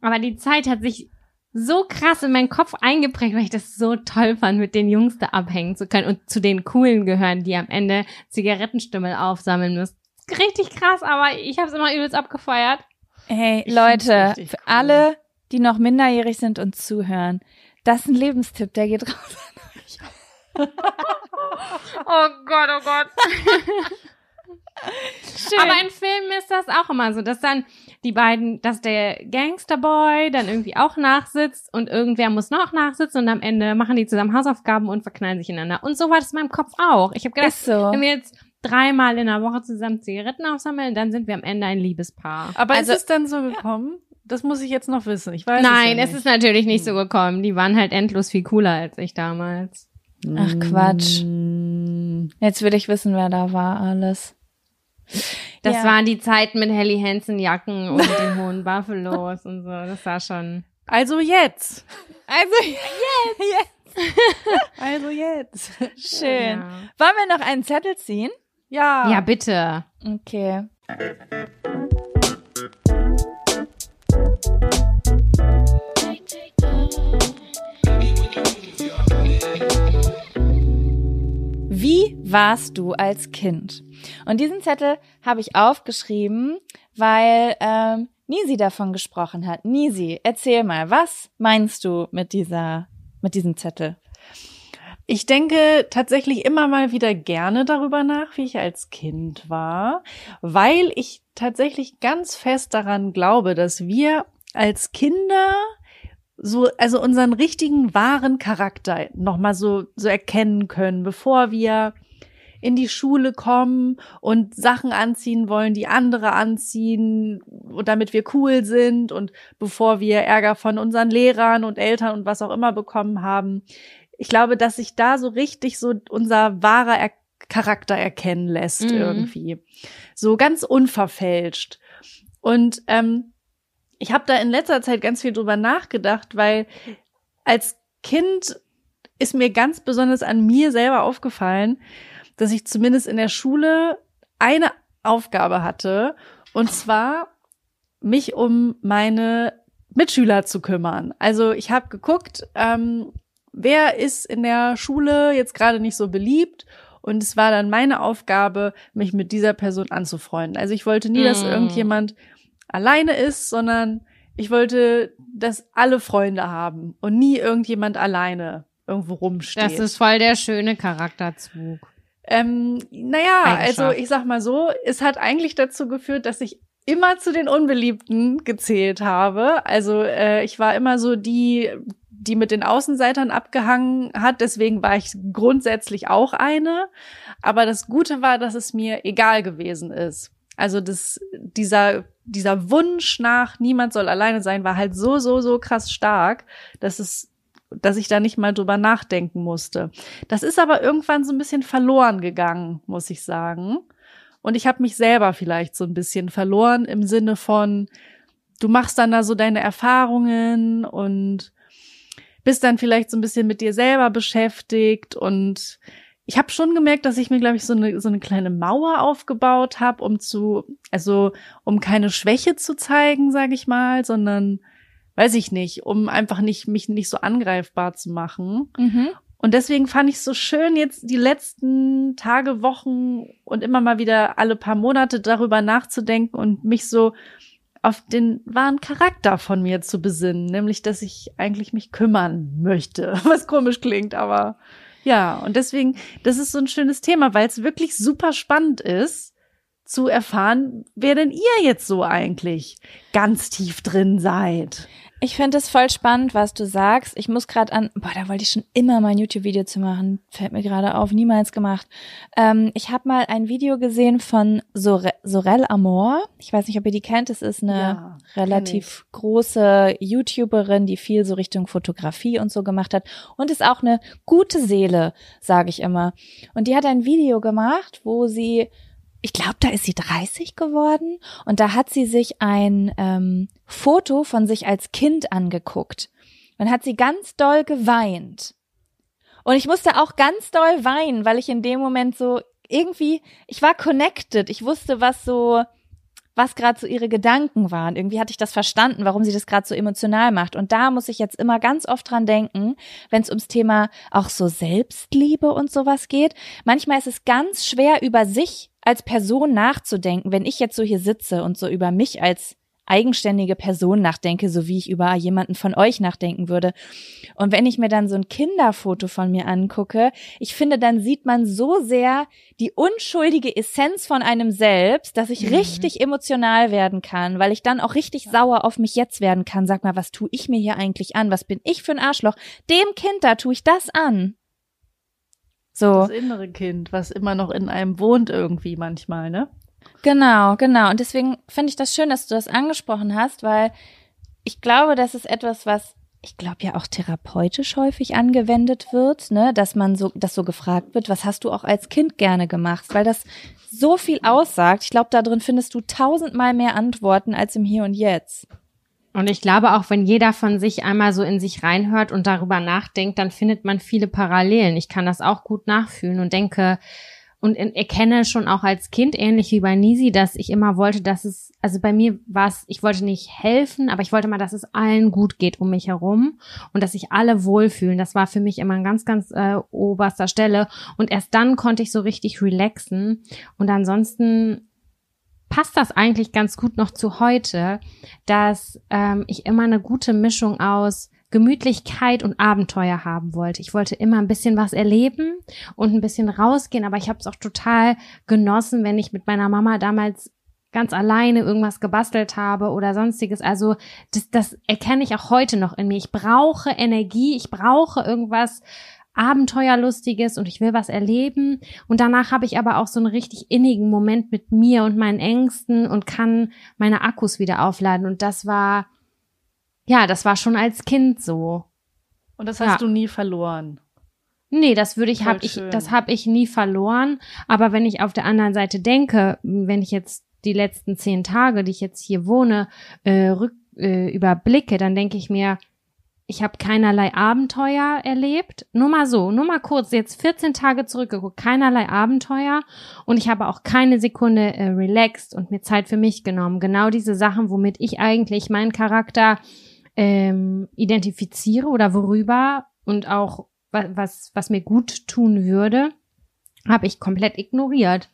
aber die Zeit hat sich so krass in meinen Kopf eingeprägt, weil ich das so toll fand, mit den Jungs da abhängen zu können und zu den coolen gehören, die am Ende Zigarettenstümmel aufsammeln müssen. Richtig krass, aber ich habe es immer übelst abgefeiert. Hey, Ich Leute, richtig für cool. alle, die noch minderjährig sind und zuhören, das ist ein Lebenstipp, der geht raus. Oh Gott, oh Gott. Schön. Aber in Filmen ist das auch immer so, dass dann die beiden, dass der Gangsterboy dann irgendwie auch nachsitzt und irgendwer muss noch nachsitzen und am Ende machen die zusammen Hausaufgaben und verknallen sich ineinander. Und so war das in meinem Kopf auch. Ich habe gedacht, ist so. wenn wir jetzt dreimal in der Woche zusammen Zigaretten aufsammeln, dann sind wir am Ende ein Liebespaar. Aber Also- ist es dann so gekommen? Das muss ich jetzt noch wissen. Ich weiß Nein, es, es ja ist natürlich nicht so gekommen. Die waren halt endlos viel cooler als ich damals. Ach, Quatsch. Mm. Jetzt will ich wissen, wer da war alles. Das Ja. waren die Zeiten mit Helly Hansen Jacken und den hohen Buffalos und so. Das war schon. Also jetzt. Also, jetzt. Also jetzt. Schön. Ja. Wollen wir noch einen Zettel ziehen? Ja. ja, bitte. Okay. Wie warst du als Kind? Und diesen Zettel habe ich aufgeschrieben, weil ähm, Nisi davon gesprochen hat. Nisi, erzähl mal, was meinst du mit dieser, mit diesem Zettel? Ich denke tatsächlich immer mal wieder gerne darüber nach, wie ich als Kind war, weil ich tatsächlich ganz fest daran glaube, dass wir als Kinder so, also unseren richtigen wahren Charakter nochmal so, so erkennen können, bevor wir in die Schule kommen und Sachen anziehen wollen, die andere anziehen, damit wir cool sind und bevor wir Ärger von unseren Lehrern und Eltern und was auch immer bekommen haben. Ich glaube, dass sich da so richtig so unser wahrer er Charakter erkennen lässt mhm. irgendwie. So ganz unverfälscht. Und ähm, ich habe da in letzter Zeit ganz viel drüber nachgedacht, weil als Kind ist mir ganz besonders an mir selber aufgefallen, dass ich zumindest in der Schule eine Aufgabe hatte, und zwar mich um meine Mitschüler zu kümmern. Also ich habe geguckt, ähm, wer ist in der Schule jetzt gerade nicht so beliebt und es war dann meine Aufgabe, mich mit dieser Person anzufreunden. Also ich wollte nie, mm. dass irgendjemand alleine ist, sondern ich wollte, dass alle Freunde haben und nie irgendjemand alleine irgendwo rumsteht. Das ist voll der schöne Charakterzug. Ähm, naja, also ich sag mal so, es hat eigentlich dazu geführt, dass ich immer zu den Unbeliebten gezählt habe. Also äh, ich war immer so die, die mit den Außenseitern abgehangen hat. Deswegen war ich grundsätzlich auch eine. Aber das Gute war, dass es mir egal gewesen ist. Also das, dieser, dieser Wunsch nach niemand soll alleine sein, war halt so, so, so krass stark, dass es dass ich da nicht mal drüber nachdenken musste. Das ist aber irgendwann so ein bisschen verloren gegangen, muss ich sagen. Und ich habe mich selber vielleicht so ein bisschen verloren im Sinne von, du machst dann da so deine Erfahrungen und bist dann vielleicht so ein bisschen mit dir selber beschäftigt und ich habe schon gemerkt, dass ich mir, glaube ich, so eine, so eine kleine Mauer aufgebaut habe, um zu, also um keine Schwäche zu zeigen, sage ich mal, sondern weiß ich nicht, um einfach nicht mich nicht so angreifbar zu machen. Mhm. Und deswegen fand ich es so schön, jetzt die letzten Tage, Wochen und immer mal wieder alle paar Monate darüber nachzudenken und mich so auf den wahren Charakter von mir zu besinnen, nämlich dass ich eigentlich mich kümmern möchte, was komisch klingt, aber ja, und deswegen, das ist so ein schönes Thema, weil es wirklich super spannend ist, zu erfahren, wer denn ihr jetzt so eigentlich ganz tief drin seid. Ich finde es voll spannend, was du sagst. Ich muss gerade an, boah, da wollte ich schon immer mal ein YouTube-Video zu machen. Fällt mir gerade auf, niemals gemacht. Ähm, ich habe mal ein Video gesehen von Sore Sorel Amor. Ich weiß nicht, ob ihr die kennt. Es ist eine ja, relativ große YouTuberin, die viel so Richtung Fotografie und so gemacht hat und ist auch eine gute Seele, sage ich immer. Und die hat ein Video gemacht, wo sie ich glaube, da ist sie 30 geworden und da hat sie sich ein ähm, Foto von sich als Kind angeguckt. Dann hat sie ganz doll geweint. Und ich musste auch ganz doll weinen, weil ich in dem Moment so irgendwie, ich war connected. Ich wusste, was so, was gerade so ihre Gedanken waren. Irgendwie hatte ich das verstanden, warum sie das gerade so emotional macht. Und da muss ich jetzt immer ganz oft dran denken, wenn es ums Thema auch so Selbstliebe und sowas geht. Manchmal ist es ganz schwer, über sich als Person nachzudenken, wenn ich jetzt so hier sitze und so über mich als eigenständige Person nachdenke, so wie ich über jemanden von euch nachdenken würde. Und wenn ich mir dann so ein Kinderfoto von mir angucke, ich finde, dann sieht man so sehr die unschuldige Essenz von einem selbst, dass ich mhm. richtig emotional werden kann, weil ich dann auch richtig sauer auf mich jetzt werden kann. Sag mal, was tue ich mir hier eigentlich an? Was bin ich für ein Arschloch? Dem Kind da tue ich das an. So. Das innere Kind, was immer noch in einem wohnt irgendwie manchmal, ne? Genau, genau. Und deswegen finde ich das schön, dass du das angesprochen hast, weil ich glaube, das ist etwas, was ich glaube ja auch therapeutisch häufig angewendet wird, ne, dass man so, dass so gefragt wird, was hast du auch als Kind gerne gemacht, weil das so viel aussagt. Ich glaube, da drin findest du tausendmal mehr Antworten als im Hier und Jetzt. Und ich glaube, auch wenn jeder von sich einmal so in sich reinhört und darüber nachdenkt, dann findet man viele Parallelen. Ich kann das auch gut nachfühlen und denke und erkenne schon auch als Kind, ähnlich wie bei Nisi, dass ich immer wollte, dass es, also bei mir war es, ich wollte nicht helfen, aber ich wollte mal, dass es allen gut geht um mich herum und dass sich alle wohlfühlen. Das war für mich immer an ganz, ganz äh, oberster Stelle. Und erst dann konnte ich so richtig relaxen. Und ansonsten passt das eigentlich ganz gut noch zu heute, dass ähm, ich immer eine gute Mischung aus Gemütlichkeit und Abenteuer haben wollte. Ich wollte immer ein bisschen was erleben und ein bisschen rausgehen, aber ich habe es auch total genossen, wenn ich mit meiner Mama damals ganz alleine irgendwas gebastelt habe oder sonstiges. Also das, das erkenne ich auch heute noch in mir. Ich brauche Energie, ich brauche irgendwas Abenteuerlustiges und ich will was erleben. Und danach habe ich aber auch so einen richtig innigen Moment mit mir und meinen Ängsten und kann meine Akkus wieder aufladen. Und das war ja, das war schon als Kind so. Und das hast ja. du nie verloren. Nee, das würde ich, hab ich, das habe ich nie verloren. Aber wenn ich auf der anderen Seite denke, wenn ich jetzt die letzten zehn Tage, die ich jetzt hier wohne, äh, rück, äh, überblicke, dann denke ich mir, ich habe keinerlei Abenteuer erlebt. Nur mal so, nur mal kurz, jetzt 14 Tage zurückgeguckt, keinerlei Abenteuer. Und ich habe auch keine Sekunde äh, relaxed und mir Zeit für mich genommen. Genau diese Sachen, womit ich eigentlich meinen Charakter ähm, identifiziere oder worüber und auch was, was mir gut tun würde, habe ich komplett ignoriert.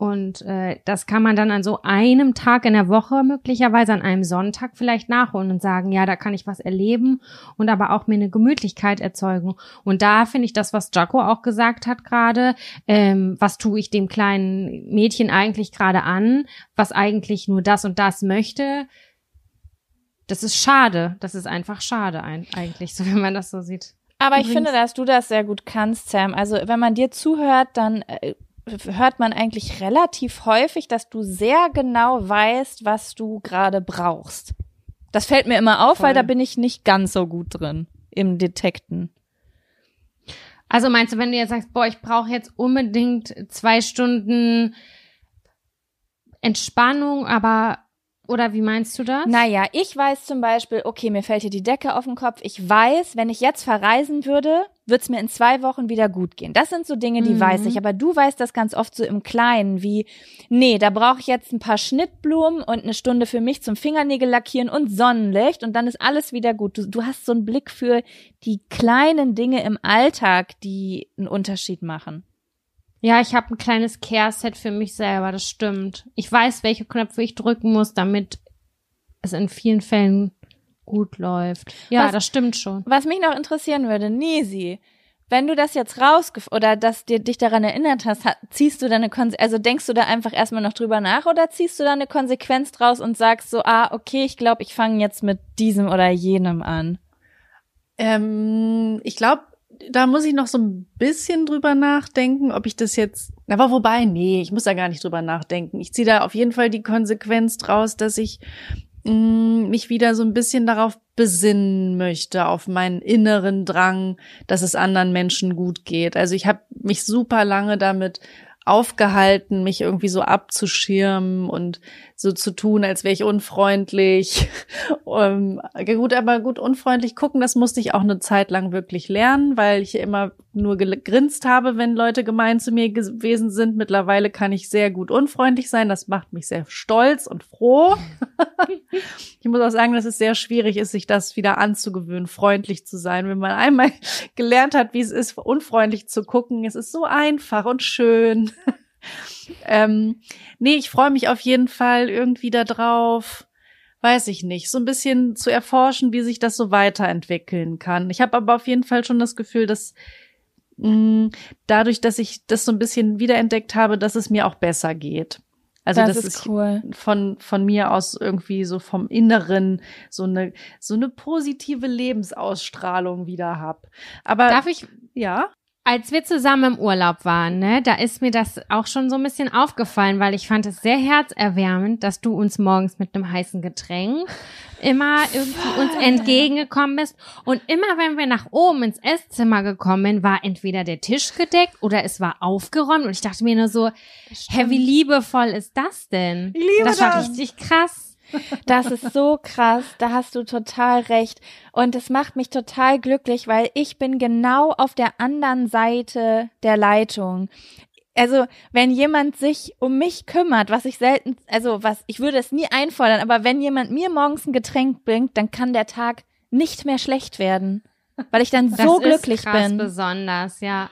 Und äh, das kann man dann an so einem Tag in der Woche, möglicherweise an einem Sonntag vielleicht nachholen und sagen, ja, da kann ich was erleben und aber auch mir eine Gemütlichkeit erzeugen. Und da finde ich das, was Jaco auch gesagt hat gerade, ähm, was tue ich dem kleinen Mädchen eigentlich gerade an, was eigentlich nur das und das möchte, das ist schade. Das ist einfach schade ein, eigentlich, so wenn man das so sieht. Aber Übrigens, ich finde, dass du das sehr gut kannst, Sam. Also wenn man dir zuhört, dann äh, hört man eigentlich relativ häufig, dass du sehr genau weißt, was du gerade brauchst. Das fällt mir immer auf, Voll. weil da bin ich nicht ganz so gut drin im Detekten. Also meinst du, wenn du jetzt sagst, boah, ich brauche jetzt unbedingt zwei Stunden Entspannung, aber oder wie meinst du das? Naja, ich weiß zum Beispiel, okay, mir fällt hier die Decke auf den Kopf. Ich weiß, wenn ich jetzt verreisen würde, wird es mir in zwei Wochen wieder gut gehen. Das sind so Dinge, die mhm. weiß ich. Aber du weißt das ganz oft so im Kleinen, wie, nee, da brauche ich jetzt ein paar Schnittblumen und eine Stunde für mich zum Fingernägel lackieren und Sonnenlicht und dann ist alles wieder gut. Du, du hast so einen Blick für die kleinen Dinge im Alltag, die einen Unterschied machen. Ja, ich habe ein kleines Care-Set für mich selber, das stimmt. Ich weiß, welche Knöpfe ich drücken muss, damit es in vielen Fällen gut läuft. Ja, was, das stimmt schon. Was mich noch interessieren würde, Nisi, wenn du das jetzt raus oder dass dir dich daran erinnert hast, ziehst du da eine Konse also denkst du da einfach erstmal noch drüber nach oder ziehst du da eine Konsequenz draus und sagst so, ah, okay, ich glaube, ich fange jetzt mit diesem oder jenem an? Ähm, ich glaube, da muss ich noch so ein bisschen drüber nachdenken, ob ich das jetzt. Aber wobei, nee, ich muss da gar nicht drüber nachdenken. Ich ziehe da auf jeden Fall die Konsequenz draus, dass ich mh, mm, mich wieder so ein bisschen darauf besinnen möchte, auf meinen inneren Drang, dass es anderen Menschen gut geht. Also ich habe mich super lange damit aufgehalten, mich irgendwie so abzuschirmen und so zu tun, als wäre ich unfreundlich. um, ähm, gut, aber gut, unfreundlich gucken, das musste ich auch eine Zeit lang wirklich lernen, weil ich immer nur gegrinst habe, wenn Leute gemein zu mir gewesen sind. Mittlerweile kann ich sehr gut unfreundlich sein. Das macht mich sehr stolz und froh. ich muss auch sagen, dass es sehr schwierig ist, sich das wieder anzugewöhnen, freundlich zu sein. Wenn man einmal gelernt hat, wie es ist, unfreundlich zu gucken, es ist so einfach und schön. ähm, nee, ich freue mich auf jeden Fall irgendwie da drauf, weiß ich nicht, so ein bisschen zu erforschen, wie sich das so weiterentwickeln kann. Ich habe aber auf jeden Fall schon das Gefühl, dass mh, mm, dadurch, dass ich das so ein bisschen wiederentdeckt habe, dass es mir auch besser geht. Also das, das ist cool. von von mir aus irgendwie so vom Inneren so eine so eine positive Lebensausstrahlung wieder hab. Aber darf ich ja als wir zusammen im Urlaub waren, ne, da ist mir das auch schon so ein bisschen aufgefallen, weil ich fand es sehr herzerwärmend, dass du uns morgens mit einem heißen Getränk immer irgendwie uns entgegengekommen bist. Und immer wenn wir nach oben ins Esszimmer gekommen sind, war entweder der Tisch gedeckt oder es war aufgeräumt. Und ich dachte mir nur so, hä, wie liebevoll ist das denn? Ich liebe das. Das war richtig krass. Das ist so krass, da hast du total recht. Und es macht mich total glücklich, weil ich bin genau auf der anderen Seite der Leitung. Also, wenn jemand sich um mich kümmert, was ich selten, also was, ich würde es nie einfordern, aber wenn jemand mir morgens ein Getränk bringt, dann kann der Tag nicht mehr schlecht werden, weil ich dann so das glücklich ist krass bin. besonders, ja.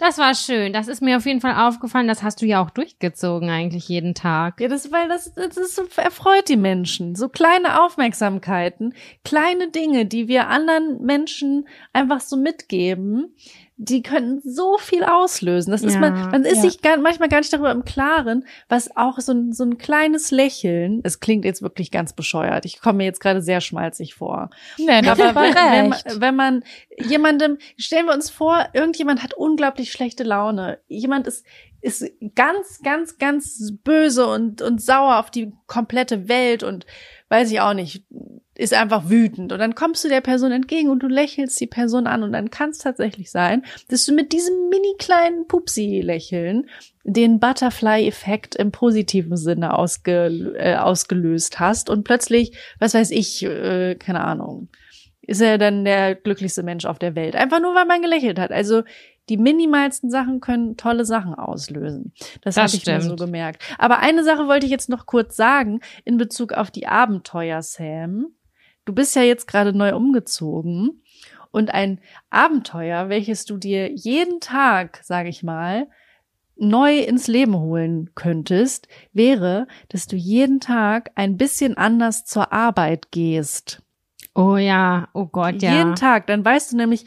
Das war schön. Das ist mir auf jeden Fall aufgefallen. Das hast du ja auch durchgezogen eigentlich jeden Tag. Ja, das, weil das, das ist so, erfreut die Menschen. So kleine Aufmerksamkeiten, kleine Dinge, die wir anderen Menschen einfach so mitgeben, die können so viel auslösen. Das ist Ja, man, man ist ja. sich gar, manchmal gar nicht darüber im Klaren, was auch so ein, so ein kleines Lächeln, es klingt jetzt wirklich ganz bescheuert. Ich komme mir jetzt gerade sehr schmalzig vor. Nee, das Aber wenn, wenn, man, wenn man jemandem, stellen wir uns vor, irgendjemand hat unglaublich schlechte Laune. Jemand ist, ist ganz, ganz, ganz böse und, und sauer auf die komplette Welt und weiß ich auch nicht, ist einfach wütend. Und dann kommst du der Person entgegen und du lächelst die Person an und dann kann es tatsächlich sein, dass du mit diesem mini kleinen Pupsi-Lächeln den Butterfly-Effekt im positiven Sinne ausge, äh, ausgelöst hast und plötzlich, was weiß ich, äh, keine Ahnung, ist er dann der glücklichste Mensch auf der Welt. Einfach nur, weil man gelächelt hat. Also die minimalsten Sachen können tolle Sachen auslösen. Das, Das habe ich mir so gemerkt. Aber eine Sache wollte ich jetzt noch kurz sagen in Bezug auf die Abenteuer, Sam. Du bist ja jetzt gerade neu umgezogen und ein Abenteuer, welches du dir jeden Tag, sage ich mal, neu ins Leben holen könntest, wäre, dass du jeden Tag ein bisschen anders zur Arbeit gehst. Oh ja, oh Gott, ja. Jeden Tag, dann weißt du nämlich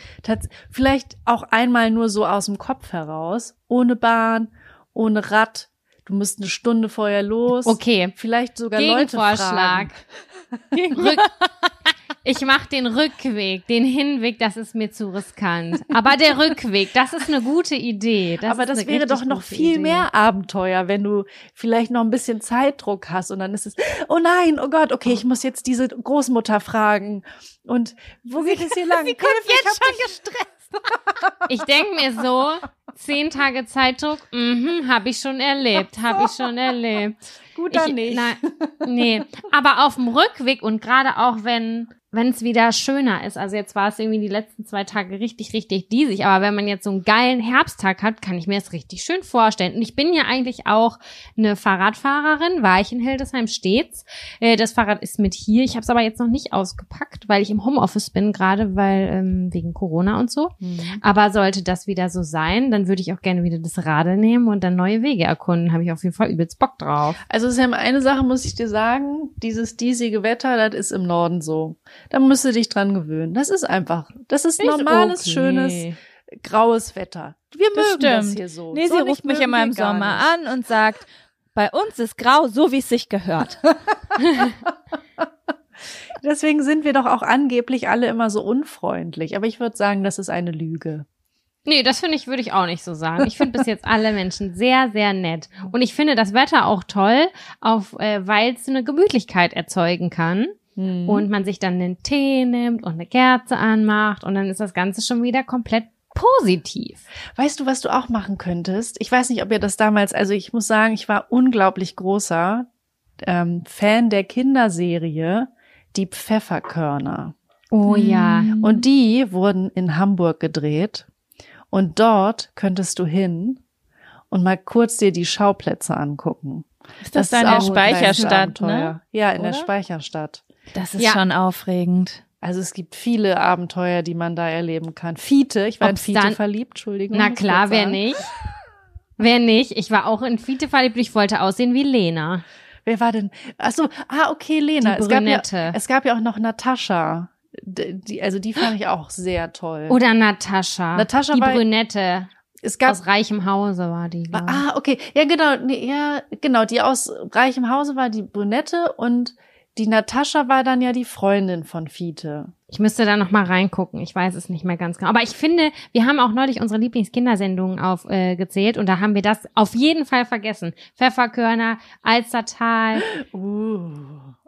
vielleicht auch einmal nur so aus dem Kopf heraus, ohne Bahn, ohne Rad. Du musst eine Stunde vorher los. Okay. Vielleicht sogar Leute fragen. Rück ich mache den Rückweg, den Hinweg, das ist mir zu riskant. Aber der Rückweg, das ist eine gute Idee. Das Aber das wäre doch noch viel Idee. mehr Abenteuer, wenn du vielleicht noch ein bisschen Zeitdruck hast und dann ist es, oh nein, oh Gott, okay, ich muss jetzt diese Großmutter fragen. Und wo geht es hier lang? Sie kommt Hilfe, ich jetzt schon gestresst. Ich denke mir so, zehn Tage Zeitdruck, mhm, habe ich schon erlebt, habe ich schon erlebt. Gut, dann ich, nicht. Nein, nee, aber auf dem Rückweg und gerade auch wenn wenn es wieder schöner ist, also jetzt war es irgendwie die letzten zwei Tage richtig, richtig diesig, aber wenn man jetzt so einen geilen Herbsttag hat, kann ich mir das richtig schön vorstellen. Und ich bin ja eigentlich auch eine Fahrradfahrerin, war ich in Hildesheim stets. Äh, Das Fahrrad ist mit hier, ich habe es aber jetzt noch nicht ausgepackt, weil ich im Homeoffice bin, gerade weil ähm, wegen Corona und so. Mhm. Aber sollte das wieder so sein, dann würde ich auch gerne wieder das Radl nehmen und dann neue Wege erkunden. Habe ich auf jeden Fall übelst Bock drauf. Also Sam, eine Sache muss ich dir sagen, dieses diesige Wetter, das ist im Norden so. Da musst du dich dran gewöhnen. Das ist einfach, das ist normales, okay. schönes, graues Wetter. Wir Das mögen das stimmt. hier so. Nee, so sie ruft mich immer im Sommer nicht. an und sagt, bei uns ist grau, so wie es sich gehört. Deswegen sind wir doch auch angeblich alle immer so unfreundlich. Aber ich würde sagen, das ist eine Lüge. Nee, das finde ich, würde ich auch nicht so sagen. Ich finde bis jetzt alle Menschen sehr, sehr nett. Und ich finde das Wetter auch toll, auf, äh, weil es eine Gemütlichkeit erzeugen kann. Mhm. Und man sich dann einen Tee nimmt und eine Kerze anmacht und dann ist das Ganze schon wieder komplett positiv. Weißt du, was du auch machen könntest? Ich weiß nicht, ob ihr das damals, also ich muss sagen, ich war unglaublich großer ähm, Fan der Kinderserie Die Pfefferkörner. Oh ja. Und die wurden in Hamburg gedreht. Und dort könntest du hin und mal kurz dir die Schauplätze angucken. Ist das, da in der Speicherstadt, ne? Ja, in der Oder? Speicherstadt. Das ist Ja. schon aufregend. Also es gibt viele Abenteuer, die man da erleben kann. Fiete, ich war Ob's in Fiete dann- verliebt, Entschuldigung. Na klar, wer nicht? Wer nicht? Ich war auch in Fiete verliebt, ich wollte aussehen wie Lena. Wer war denn? Ach so, ah, okay, Lena. Die es, gab ja, es gab ja auch noch Natascha. Die, also die fand ich auch sehr toll. Oder Natascha. Natascha die war- Brünette. es gab Aus reichem Hause war die. glaub. Ah, okay. Ja, genau. Nee, ja, genau. Die aus reichem Hause war die Brünette und die Natascha war dann ja die Freundin von Fiete. Ich müsste da noch mal reingucken. Ich weiß es nicht mehr ganz genau. Aber ich finde, wir haben auch neulich unsere Lieblingskindersendungen aufgezählt äh, und da haben wir das auf jeden Fall vergessen. Pfefferkörner, Alstertal. Uh.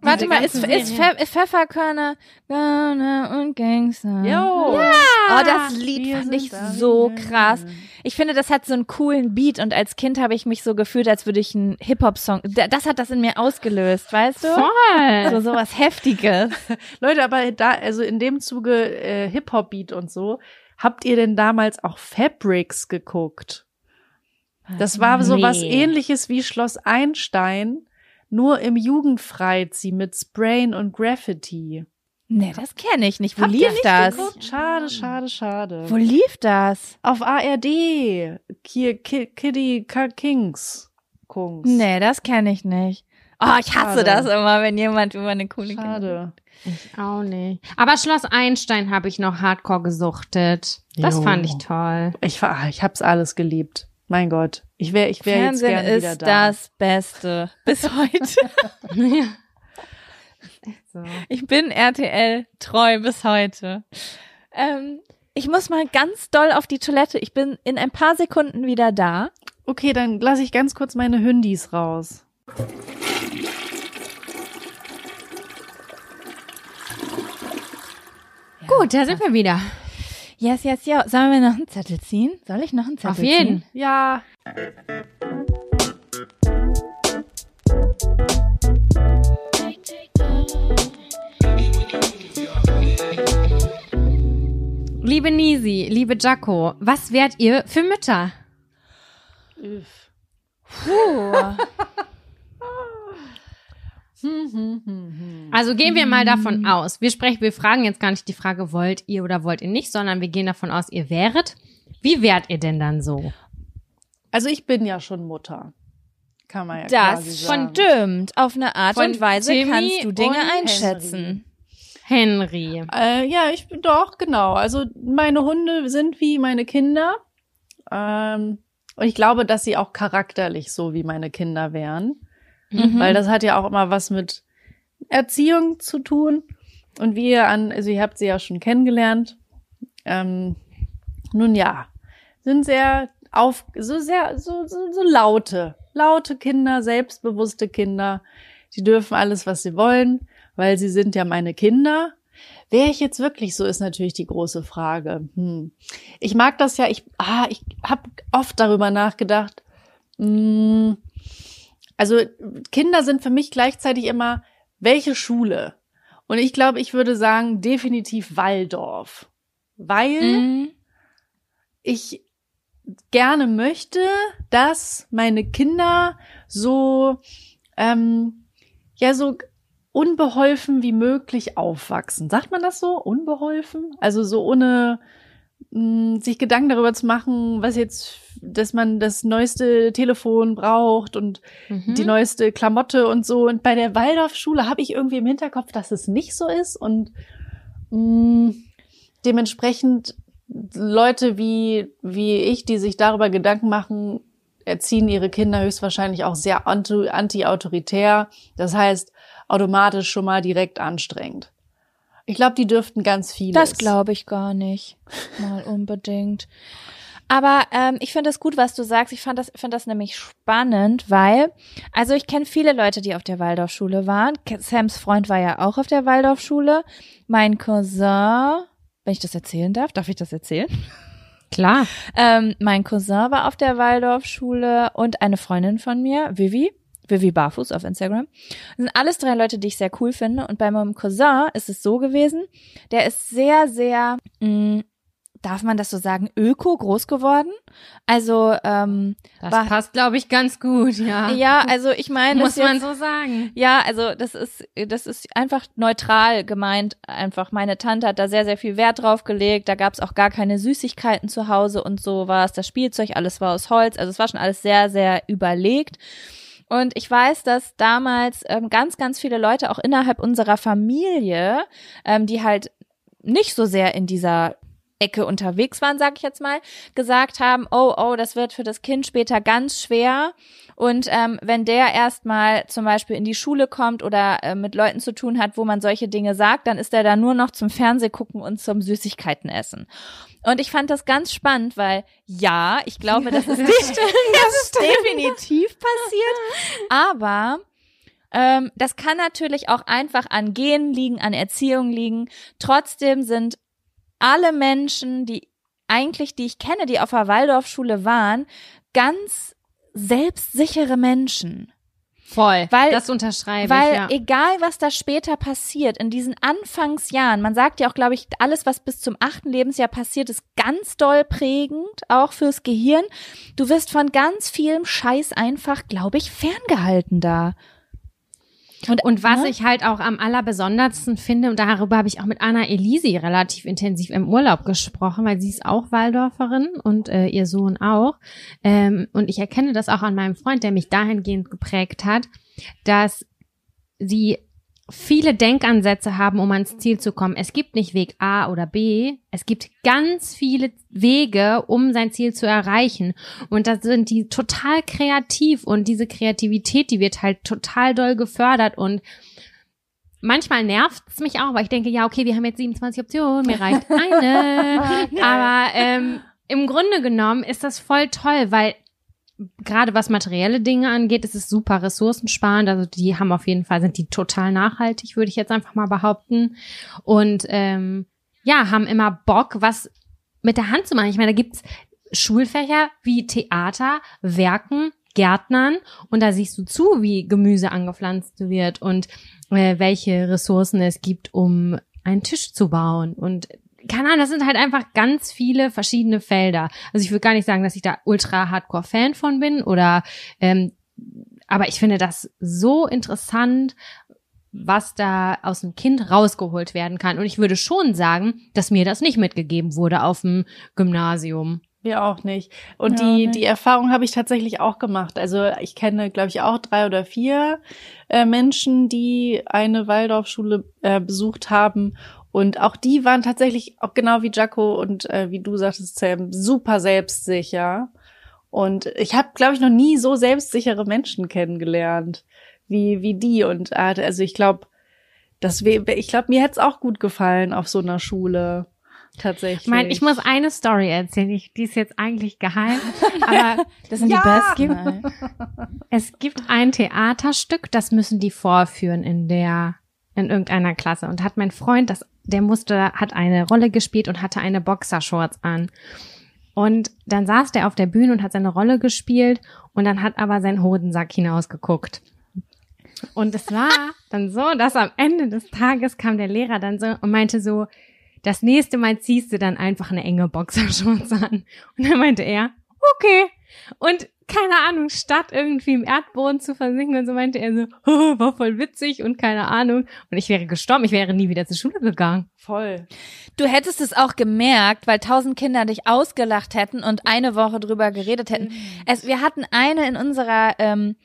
Warte mal, ist, ist. Pfe ist Pfefferkörner Gönner und Gangster? Jo. Oh, das Lied Wir fand ich so krass. Ich finde, das hat so einen coolen Beat und als Kind habe ich mich so gefühlt, als würde ich einen Hip-Hop-Song, Da- das hat das in mir ausgelöst, weißt du? Voll. So sowas Heftiges. Leute, aber da, also in dem Zuge äh, Hip-Hop-Beat und so, habt ihr denn damals auch Fabrics geguckt? Das war so was Nee. ähnliches wie Schloss Einstein, nur im Jugendfreizi mit Sprayen und Graffiti. Nee, das kenne ich nicht. Wo Habt ihr lief nicht das? geguckt? Schade, schade, schade. Wo lief das? Auf ARD. Hier, Ki Kitty Ka Kings. Kungs. Nee, das kenne ich nicht. Oh, ich hasse Schade. das immer, wenn jemand über eine coole Kinder- Schade. Ich auch nicht. Aber Schloss Einstein habe ich noch hardcore gesuchtet. Das Jo. fand ich toll. Ich, war- ich hab's alles geliebt. Mein Gott. Ich wäre ich wär jetzt Fernsehen gern wieder ist da. das Beste bis heute. So. Ich bin RTL treu bis heute. Ähm, ich muss mal ganz doll auf die Toilette. Ich bin in ein paar Sekunden wieder da. Okay, dann lasse ich ganz kurz meine Hündis raus. Gut, da sind wir wieder. Yes, yes, ja. Sollen wir noch einen Zettel ziehen? Soll ich noch einen Zettel Auf jeden. ziehen? Ja. Liebe Nisi, liebe Jaco, was wärt ihr für Mütter? Puh. Also gehen wir mal davon aus. Wir sprechen, wir fragen jetzt gar nicht die Frage, wollt ihr oder wollt ihr nicht, sondern wir gehen davon aus, ihr wäret. Wie wärt ihr denn dann so? Also ich bin ja schon Mutter. Kann man ja quasi Das sagen. stimmt. Auf eine Art Von und Weise Timmy kannst du Dinge einschätzen. Henry. Äh, ja, ich bin doch, genau. Also meine Hunde sind wie meine Kinder. Ähm, und ich glaube, dass sie auch charakterlich so wie meine Kinder wären. Mhm. Weil das hat ja auch immer was mit Erziehung zu tun. Und wie ihr an, also ihr habt sie ja schon kennengelernt. Ähm, nun ja, sind sehr auf, so sehr, so, so, so laute, laute Kinder, selbstbewusste Kinder. Die dürfen alles, was sie wollen, weil sie sind ja meine Kinder. Wäre ich jetzt wirklich so, ist natürlich die große Frage. Hm. Ich mag das ja, ich, ah, ich habe oft darüber nachgedacht. Hm, also Kinder sind für mich gleichzeitig immer, welche Schule? Und ich glaube, ich würde sagen, definitiv Waldorf. Weil Mhm. ich gerne möchte, dass meine Kinder so, ähm, ja, so unbeholfen wie möglich aufwachsen. Sagt man das so? Unbeholfen? Also so ohne mh, sich Gedanken darüber zu machen, was jetzt, dass man das neueste Telefon braucht und Mhm. die neueste Klamotte und so. Und bei der Waldorfschule habe ich irgendwie im Hinterkopf, dass es nicht so ist und mh, dementsprechend Leute wie, wie ich, die sich darüber Gedanken machen, erziehen ihre Kinder höchstwahrscheinlich auch sehr anti- anti-autoritär. Das heißt, automatisch schon mal direkt anstrengend. Ich glaube, die dürften ganz vieles. Das glaube ich gar nicht. Mal unbedingt. Aber ähm, ich finde es gut, was du sagst. Ich fand das, finde das nämlich spannend, weil, also ich kenne viele Leute, die auf der Waldorfschule waren. Sams Freund war ja auch auf der Waldorfschule. Mein Cousin, wenn ich das erzählen darf, darf ich das erzählen? Klar. Ähm, mein Cousin war auf der Waldorfschule und eine Freundin von mir, Vivi, Vivi Barfuß auf Instagram. Das sind alles drei Leute, die ich sehr cool finde. Und bei meinem Cousin ist es so gewesen, der ist sehr, sehr, mh, darf man das so sagen, öko groß geworden. Also, ähm, Das War- passt, glaube ich, ganz gut, ja. ja, also ich meine, Muss man jetzt- so sagen. ja, also das ist, das ist einfach neutral gemeint. Einfach meine Tante hat da sehr, sehr viel Wert drauf gelegt. Da gab's auch gar keine Süßigkeiten zu Hause und sowas. Das Spielzeug, alles war aus Holz. Also es war schon alles sehr, sehr überlegt. Und ich weiß, dass damals ähm, ganz, ganz viele Leute auch innerhalb unserer Familie, ähm, die halt nicht so sehr in dieser Ecke unterwegs waren, sag ich jetzt mal, gesagt haben, oh, oh, das wird für das Kind später ganz schwer. Und ähm, wenn der erstmal zum Beispiel in die Schule kommt oder äh, mit Leuten zu tun hat, wo man solche Dinge sagt, dann ist er da nur noch zum Fernseh gucken und zum Süßigkeiten essen. Und ich fand das ganz spannend, weil ja, ich glaube, das ist, das ist definitiv passiert. Aber ähm, das kann natürlich auch einfach an Genen liegen, an Erziehung liegen. Trotzdem sind alle Menschen, die eigentlich, die ich kenne, die auf der Waldorfschule waren, ganz selbstsichere Menschen. Voll. Weil- das unterschreibe Weil ich, ja. egal, was da später passiert, in diesen Anfangsjahren, man sagt ja auch, glaube ich, alles, was bis zum achten Lebensjahr passiert, ist ganz doll prägend, auch fürs Gehirn. Du wirst von ganz vielem Scheiß einfach, glaube ich, ferngehalten da. Und, und was ne? ich halt auch am allerbesondersten finde, und darüber habe ich auch mit Anna Elisi relativ intensiv im Urlaub gesprochen, weil sie ist auch Waldorferin und äh, ihr Sohn auch. Ähm, und ich erkenne das auch an meinem Freund, der mich dahingehend geprägt hat, dass sie viele Denkansätze haben, um ans Ziel zu kommen. Es gibt nicht Weg A oder B. Es gibt ganz viele Wege, um sein Ziel zu erreichen. Und da sind die total kreativ und diese Kreativität, die wird halt total doll gefördert und Manchmal nervt's mich auch, weil ich denke, ja, okay, wir haben jetzt 27 Optionen, mir reicht eine. Aber ähm, im Grunde genommen ist das voll toll, weil gerade was materielle Dinge angeht, ist es super ressourcensparend. Also die haben auf jeden Fall, sind die total nachhaltig, würde ich jetzt einfach mal behaupten. Und ähm, ja, haben immer Bock, was mit der Hand zu machen. Ich meine, da gibt's Schulfächer wie Theater, Werken, Gärtnern und da siehst du zu, wie Gemüse angepflanzt wird und äh, welche Ressourcen es gibt, um einen Tisch zu bauen und keine Ahnung, das sind halt einfach ganz viele verschiedene Felder. Also ich würde gar nicht sagen, dass ich da ultra hardcore Fan von bin oder ähm, aber ich finde das so interessant, was da aus dem Kind rausgeholt werden kann. Und ich würde schon sagen, dass mir das nicht mitgegeben wurde auf dem Gymnasium. Wir auch nicht. Und Ja, die, nicht. die Erfahrung habe ich tatsächlich auch gemacht. Also ich kenne, glaube ich, auch drei oder vier äh, Menschen, die eine Waldorfschule äh, besucht haben. Und auch die waren tatsächlich, auch genau wie Jaco und äh, wie du sagtest, Sam, super selbstsicher. Und ich habe, glaube ich, noch nie so selbstsichere Menschen kennengelernt wie, wie die. Und äh, also ich glaube, das wär, ich glaube, mir hätte es auch gut gefallen auf so einer Schule. Tatsächlich. Ich meine, ich muss eine Story erzählen. Ich, die ist jetzt eigentlich geheim, aber Das sind Ja. die besten. es gibt ein Theaterstück, das müssen die vorführen in der in irgendeiner Klasse und hat mein Freund das der musste hat eine Rolle gespielt und hatte eine Boxershorts an. Und dann saß der auf der Bühne und hat seine Rolle gespielt und dann hat aber sein Hodensack hinausgeguckt. Und es war dann so, dass am Ende des Tages kam der Lehrer dann so und meinte so, das nächste Mal ziehst du dann einfach eine enge Boxershorts an. Und dann meinte er, okay. Und keine Ahnung, statt irgendwie im Erdboden zu versinken und so meinte er so, "Oh, war voll witzig und keine Ahnung. Und ich wäre gestorben, ich wäre nie wieder zur Schule gegangen. voll. Du hättest es auch gemerkt, weil tausend Kinder dich ausgelacht hätten und eine Woche drüber geredet hätten. Es, wir hatten eine in unserer ähm,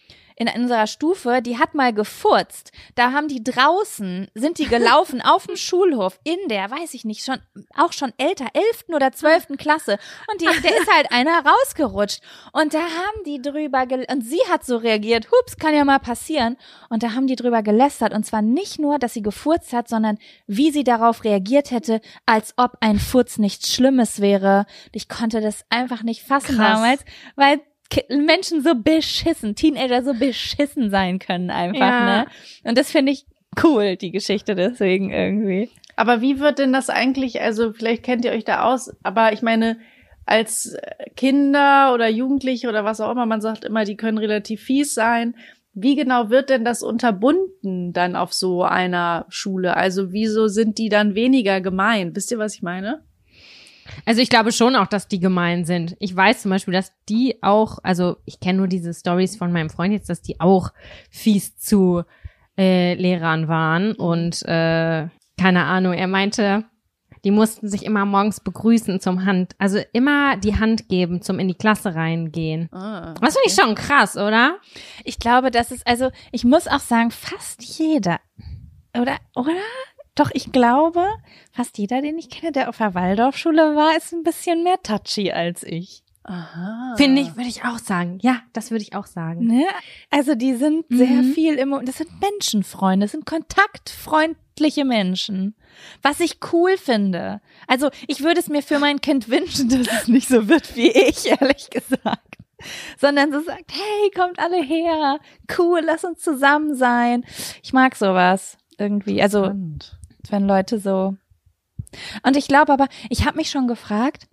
in unserer Stufe, die hat mal gefurzt. Da haben die draußen, sind die gelaufen auf dem Schulhof in der, weiß ich nicht, schon auch schon älter, elften oder zwölften Klasse. Und die, der ist halt einer rausgerutscht. Und da haben die drüber gel und sie hat so reagiert, hups, kann ja mal passieren. Und da haben die drüber gelästert. Und zwar nicht nur, dass sie gefurzt hat, sondern wie sie darauf reagiert hätte, als ob ein Furz nichts Schlimmes wäre. Ich konnte das einfach nicht fassen Krass. damals, weil Menschen so beschissen, Teenager so beschissen sein können einfach, Ja. ne? Und das finde ich cool, die Geschichte deswegen irgendwie. Aber wie wird denn das eigentlich, also vielleicht kennt ihr euch da aus, aber ich meine, als Kinder oder Jugendliche oder was auch immer, man sagt immer, die können relativ fies sein. Wie genau wird denn das unterbunden dann auf so einer Schule? Also wieso sind die dann weniger gemein? Wisst ihr, was ich meine? Also ich glaube schon auch, dass die gemein sind. Ich weiß zum Beispiel, dass die auch, also ich kenne nur diese Stories von meinem Freund jetzt, dass die auch fies zu äh, Lehrern waren und äh, keine Ahnung, er meinte, die mussten sich immer morgens begrüßen zum Hand, also immer die Hand geben zum in die Klasse reingehen. Ah, Das finde ich schon krass, oder? Ich glaube, das ist, also ich muss auch sagen, fast jeder, oder, oder? Doch, ich glaube, fast jeder, den ich kenne, der auf der Waldorfschule war, ist ein bisschen mehr touchy als ich. Aha. Finde ich, würde ich auch sagen. Ja, das würde ich auch sagen. Ne? Also die sind sehr Mhm. viel immer, das sind Menschenfreunde, das sind kontaktfreundliche Menschen. Was ich cool finde. Also ich würde es mir für mein Kind wünschen, dass es nicht so wird wie ich, ehrlich gesagt. Sondern so sagt, hey, kommt alle her, cool, lass uns zusammen sein. Ich mag sowas irgendwie. Also Spannend. Wenn Leute so. Und ich glaube aber, ich habe mich schon gefragt,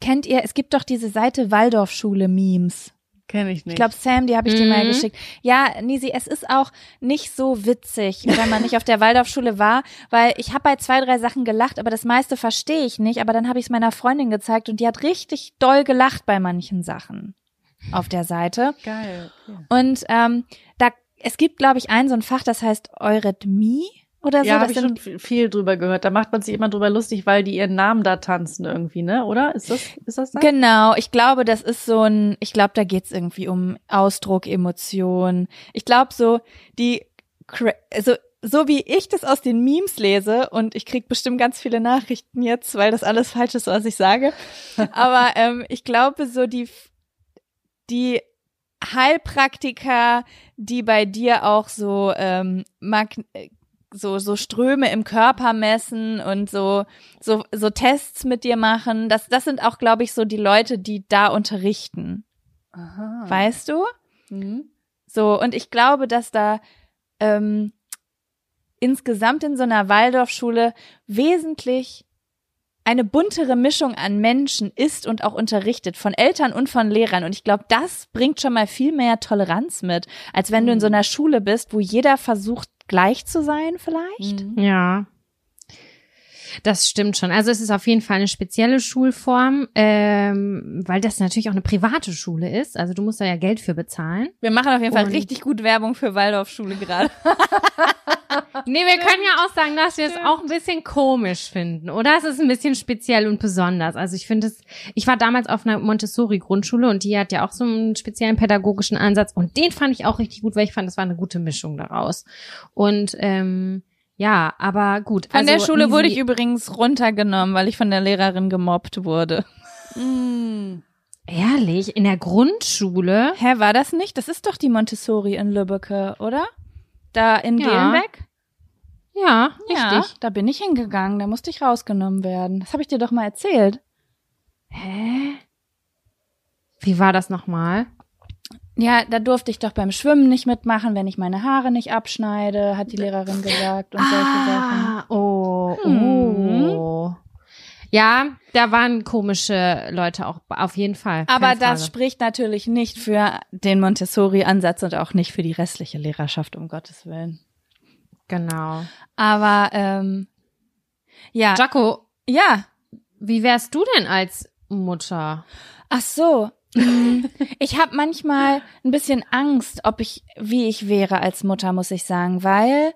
kennt ihr, es gibt doch diese Seite Waldorfschule-Memes. Kenn ich nicht. Ich glaube, Sam, die habe ich dir mal Mhm. geschickt. Ja, Nisi, es ist auch nicht so witzig, wenn man nicht auf der Waldorfschule war, weil ich habe bei zwei, drei Sachen gelacht, aber das meiste verstehe ich nicht. Aber dann habe ich es meiner Freundin gezeigt und die hat richtig doll gelacht bei manchen Sachen auf der Seite. geil. Okay. Und ähm, da es gibt, glaube ich, ein so ein Fach, das heißt Eurythmie oder so. ja, habe ich schon viel drüber gehört. Da macht man sich immer drüber lustig, weil die ihren Namen da tanzen irgendwie, ne? Oder? Ist das, ist das das? Genau, ich glaube, das ist so ein, ich glaube, da geht's irgendwie um Ausdruck, Emotion. Ich glaube so, die, also so wie ich das aus den Memes lese und ich krieg bestimmt ganz viele Nachrichten jetzt, weil das alles falsch ist, was ich sage. Aber ähm, ich glaube so die die Heilpraktiker, die bei dir auch so ähm, mag, so so Ströme im Körper messen und so so so Tests mit dir machen, das das sind auch glaube ich so die Leute, die da unterrichten. Aha. Weißt du? Mhm. So, und ich glaube, dass da ähm, insgesamt in so einer Waldorfschule wesentlich eine buntere Mischung an Menschen ist und auch unterrichtet, von Eltern und von Lehrern. Und ich glaube, das bringt schon mal viel mehr Toleranz mit, als wenn du in so einer Schule bist, wo jeder versucht, gleich zu sein vielleicht. Mhm. Ja. Das stimmt schon. Also es ist auf jeden Fall eine spezielle Schulform, ähm, weil das natürlich auch eine private Schule ist. Also du musst da ja Geld für bezahlen. Wir machen auf jeden Fall Und- richtig gut Werbung für Waldorfschule gerade. Nee, wir können ja auch sagen, dass wir es auch ein bisschen komisch finden, oder? Es ist ein bisschen speziell und besonders. Also ich finde es, ich war damals auf einer Montessori-Grundschule und die hat ja auch so einen speziellen pädagogischen Ansatz und den fand ich auch richtig gut, weil ich fand, das war eine gute Mischung daraus. Und ähm, ja, aber gut. Von also der Schule wurde ich übrigens runtergenommen, weil ich von der Lehrerin gemobbt wurde. Mhm. Ehrlich, in der Grundschule? Hä, war das nicht? Das ist doch die Montessori in Lübbecke, oder? Da in Ja, Gelenbeck? Ja, Ja, richtig. da bin ich hingegangen, da musste ich rausgenommen werden. Das habe ich dir doch mal erzählt. Hä? Wie war das nochmal? Ja, da durfte ich doch beim Schwimmen nicht mitmachen, wenn ich meine Haare nicht abschneide, hat die Lehrerin gesagt und solche Sachen. Ah, oh, Hm. oh. Ja, da waren komische Leute auch auf jeden Fall. Aber das spricht natürlich nicht für den Montessori-Ansatz und auch nicht für die restliche Lehrerschaft, um Gottes Willen. Genau. Aber ähm, ja, Jaco, ja, wie wärst du denn als Mutter? Ach so. Mm, Ich habe manchmal ein bisschen Angst, ob ich, wie ich wäre als Mutter, muss ich sagen, weil,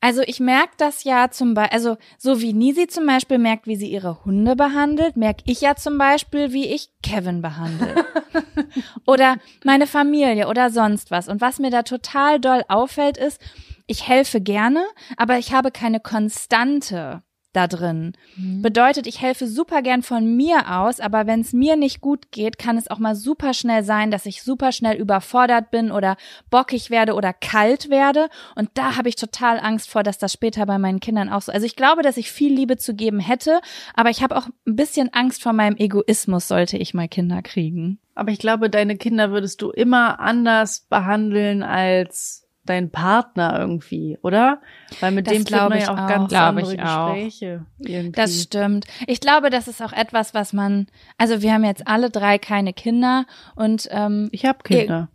also ich merke das ja zum Beispiel, also so wie Nisi zum Beispiel merkt, wie sie ihre Hunde behandelt, merke ich ja zum Beispiel, wie ich Kevin behandle. oder meine Familie oder sonst was. Und was mir da total doll auffällt, ist, ich helfe gerne, aber ich habe keine Konstante da drin. Bedeutet, ich helfe super gern von mir aus, aber wenn es mir nicht gut geht, kann es auch mal super schnell sein, dass ich super schnell überfordert bin oder bockig werde oder kalt werde. Und da habe ich total Angst vor, dass das später bei meinen Kindern auch so. Also ich glaube, dass ich viel Liebe zu geben hätte, aber ich habe auch ein bisschen Angst vor meinem Egoismus, sollte ich mal Kinder kriegen. Aber ich glaube, deine Kinder würdest du immer anders behandeln als dein Partner irgendwie, oder? Weil mit Das dem glaube ich ja auch ganz Glaube andere ich auch. Gespräche. Irgendwie. Das stimmt. Ich glaube, das ist auch etwas, was man, also wir haben jetzt alle drei keine Kinder und ähm, ich habe Kinder.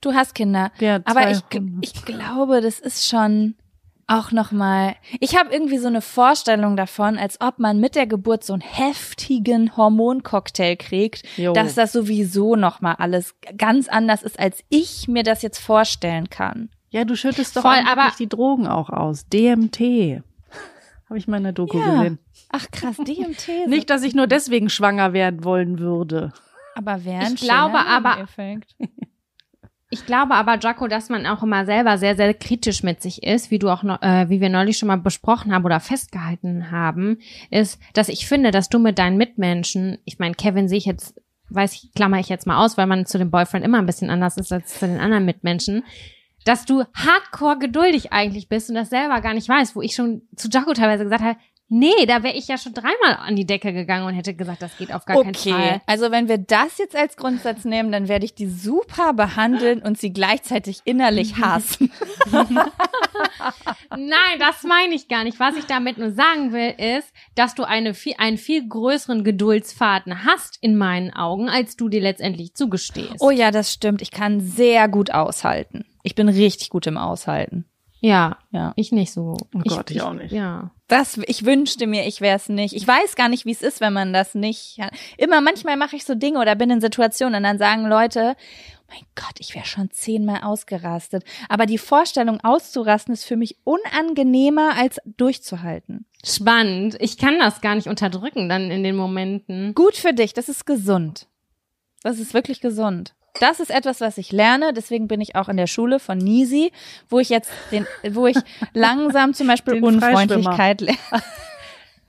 du hast Kinder. Ja, Aber ich, Hunde. ich glaube, das ist schon auch noch mal. Ich habe irgendwie so eine Vorstellung davon, als ob man mit der Geburt so einen heftigen Hormoncocktail kriegt, Jo. dass das sowieso noch mal alles ganz anders ist, als ich mir das jetzt vorstellen kann. Ja, du schüttest doch Voll, aber- die Drogen auch aus. DMT. Habe ich mal in der Doku Ja. gesehen. Ach krass, DMT. Nicht, dass ich nur deswegen schwanger werden wollen würde. aber wäre ein Ich glaube aber- Nebeneffekt. Ich glaube aber, Jaco, dass man auch immer selber sehr, sehr kritisch mit sich ist, wie du auch äh, wie wir neulich schon mal besprochen haben oder festgehalten haben, ist, dass ich finde, dass du mit deinen Mitmenschen, ich meine, Kevin sehe ich jetzt, weiß ich, klammer ich jetzt mal aus, weil man zu dem Boyfriend immer ein bisschen anders ist als zu den anderen Mitmenschen, dass du hardcore geduldig eigentlich bist und das selber gar nicht weißt, wo ich schon zu Jaco teilweise gesagt habe, nee, da wäre ich ja schon dreimal an die Decke gegangen und hätte gesagt, das geht auf gar keinen Okay, Fall. also wenn wir das jetzt als Grundsatz nehmen, dann werde ich die super behandeln und sie gleichzeitig innerlich hassen. Nein, das meine ich gar nicht. Was ich damit nur sagen will, ist, dass du eine viel, einen viel größeren Geduldsfaden hast in meinen Augen, als du dir letztendlich zugestehst. Oh ja, das stimmt. Ich kann sehr gut aushalten. Ich bin richtig gut im Aushalten. Ja, Ja. ich nicht so. Oh Gott, ich auch nicht. Ja. Das, ich wünschte mir, ich wäre es nicht. Ich weiß gar nicht, wie es ist, wenn man das nicht hat. Immer, manchmal mache ich so Dinge oder bin in Situationen und dann sagen Leute, oh mein Gott, ich wäre schon zehnmal ausgerastet. Aber die Vorstellung auszurasten ist für mich unangenehmer als durchzuhalten. Spannend. Ich kann das gar nicht unterdrücken dann in den Momenten. Gut für dich, das ist gesund. Das ist wirklich gesund. Das ist etwas, was ich lerne. Deswegen bin ich auch in der Schule von Nisi, wo ich jetzt den, wo ich langsam zum Beispiel Den Unfreundlichkeit lerne.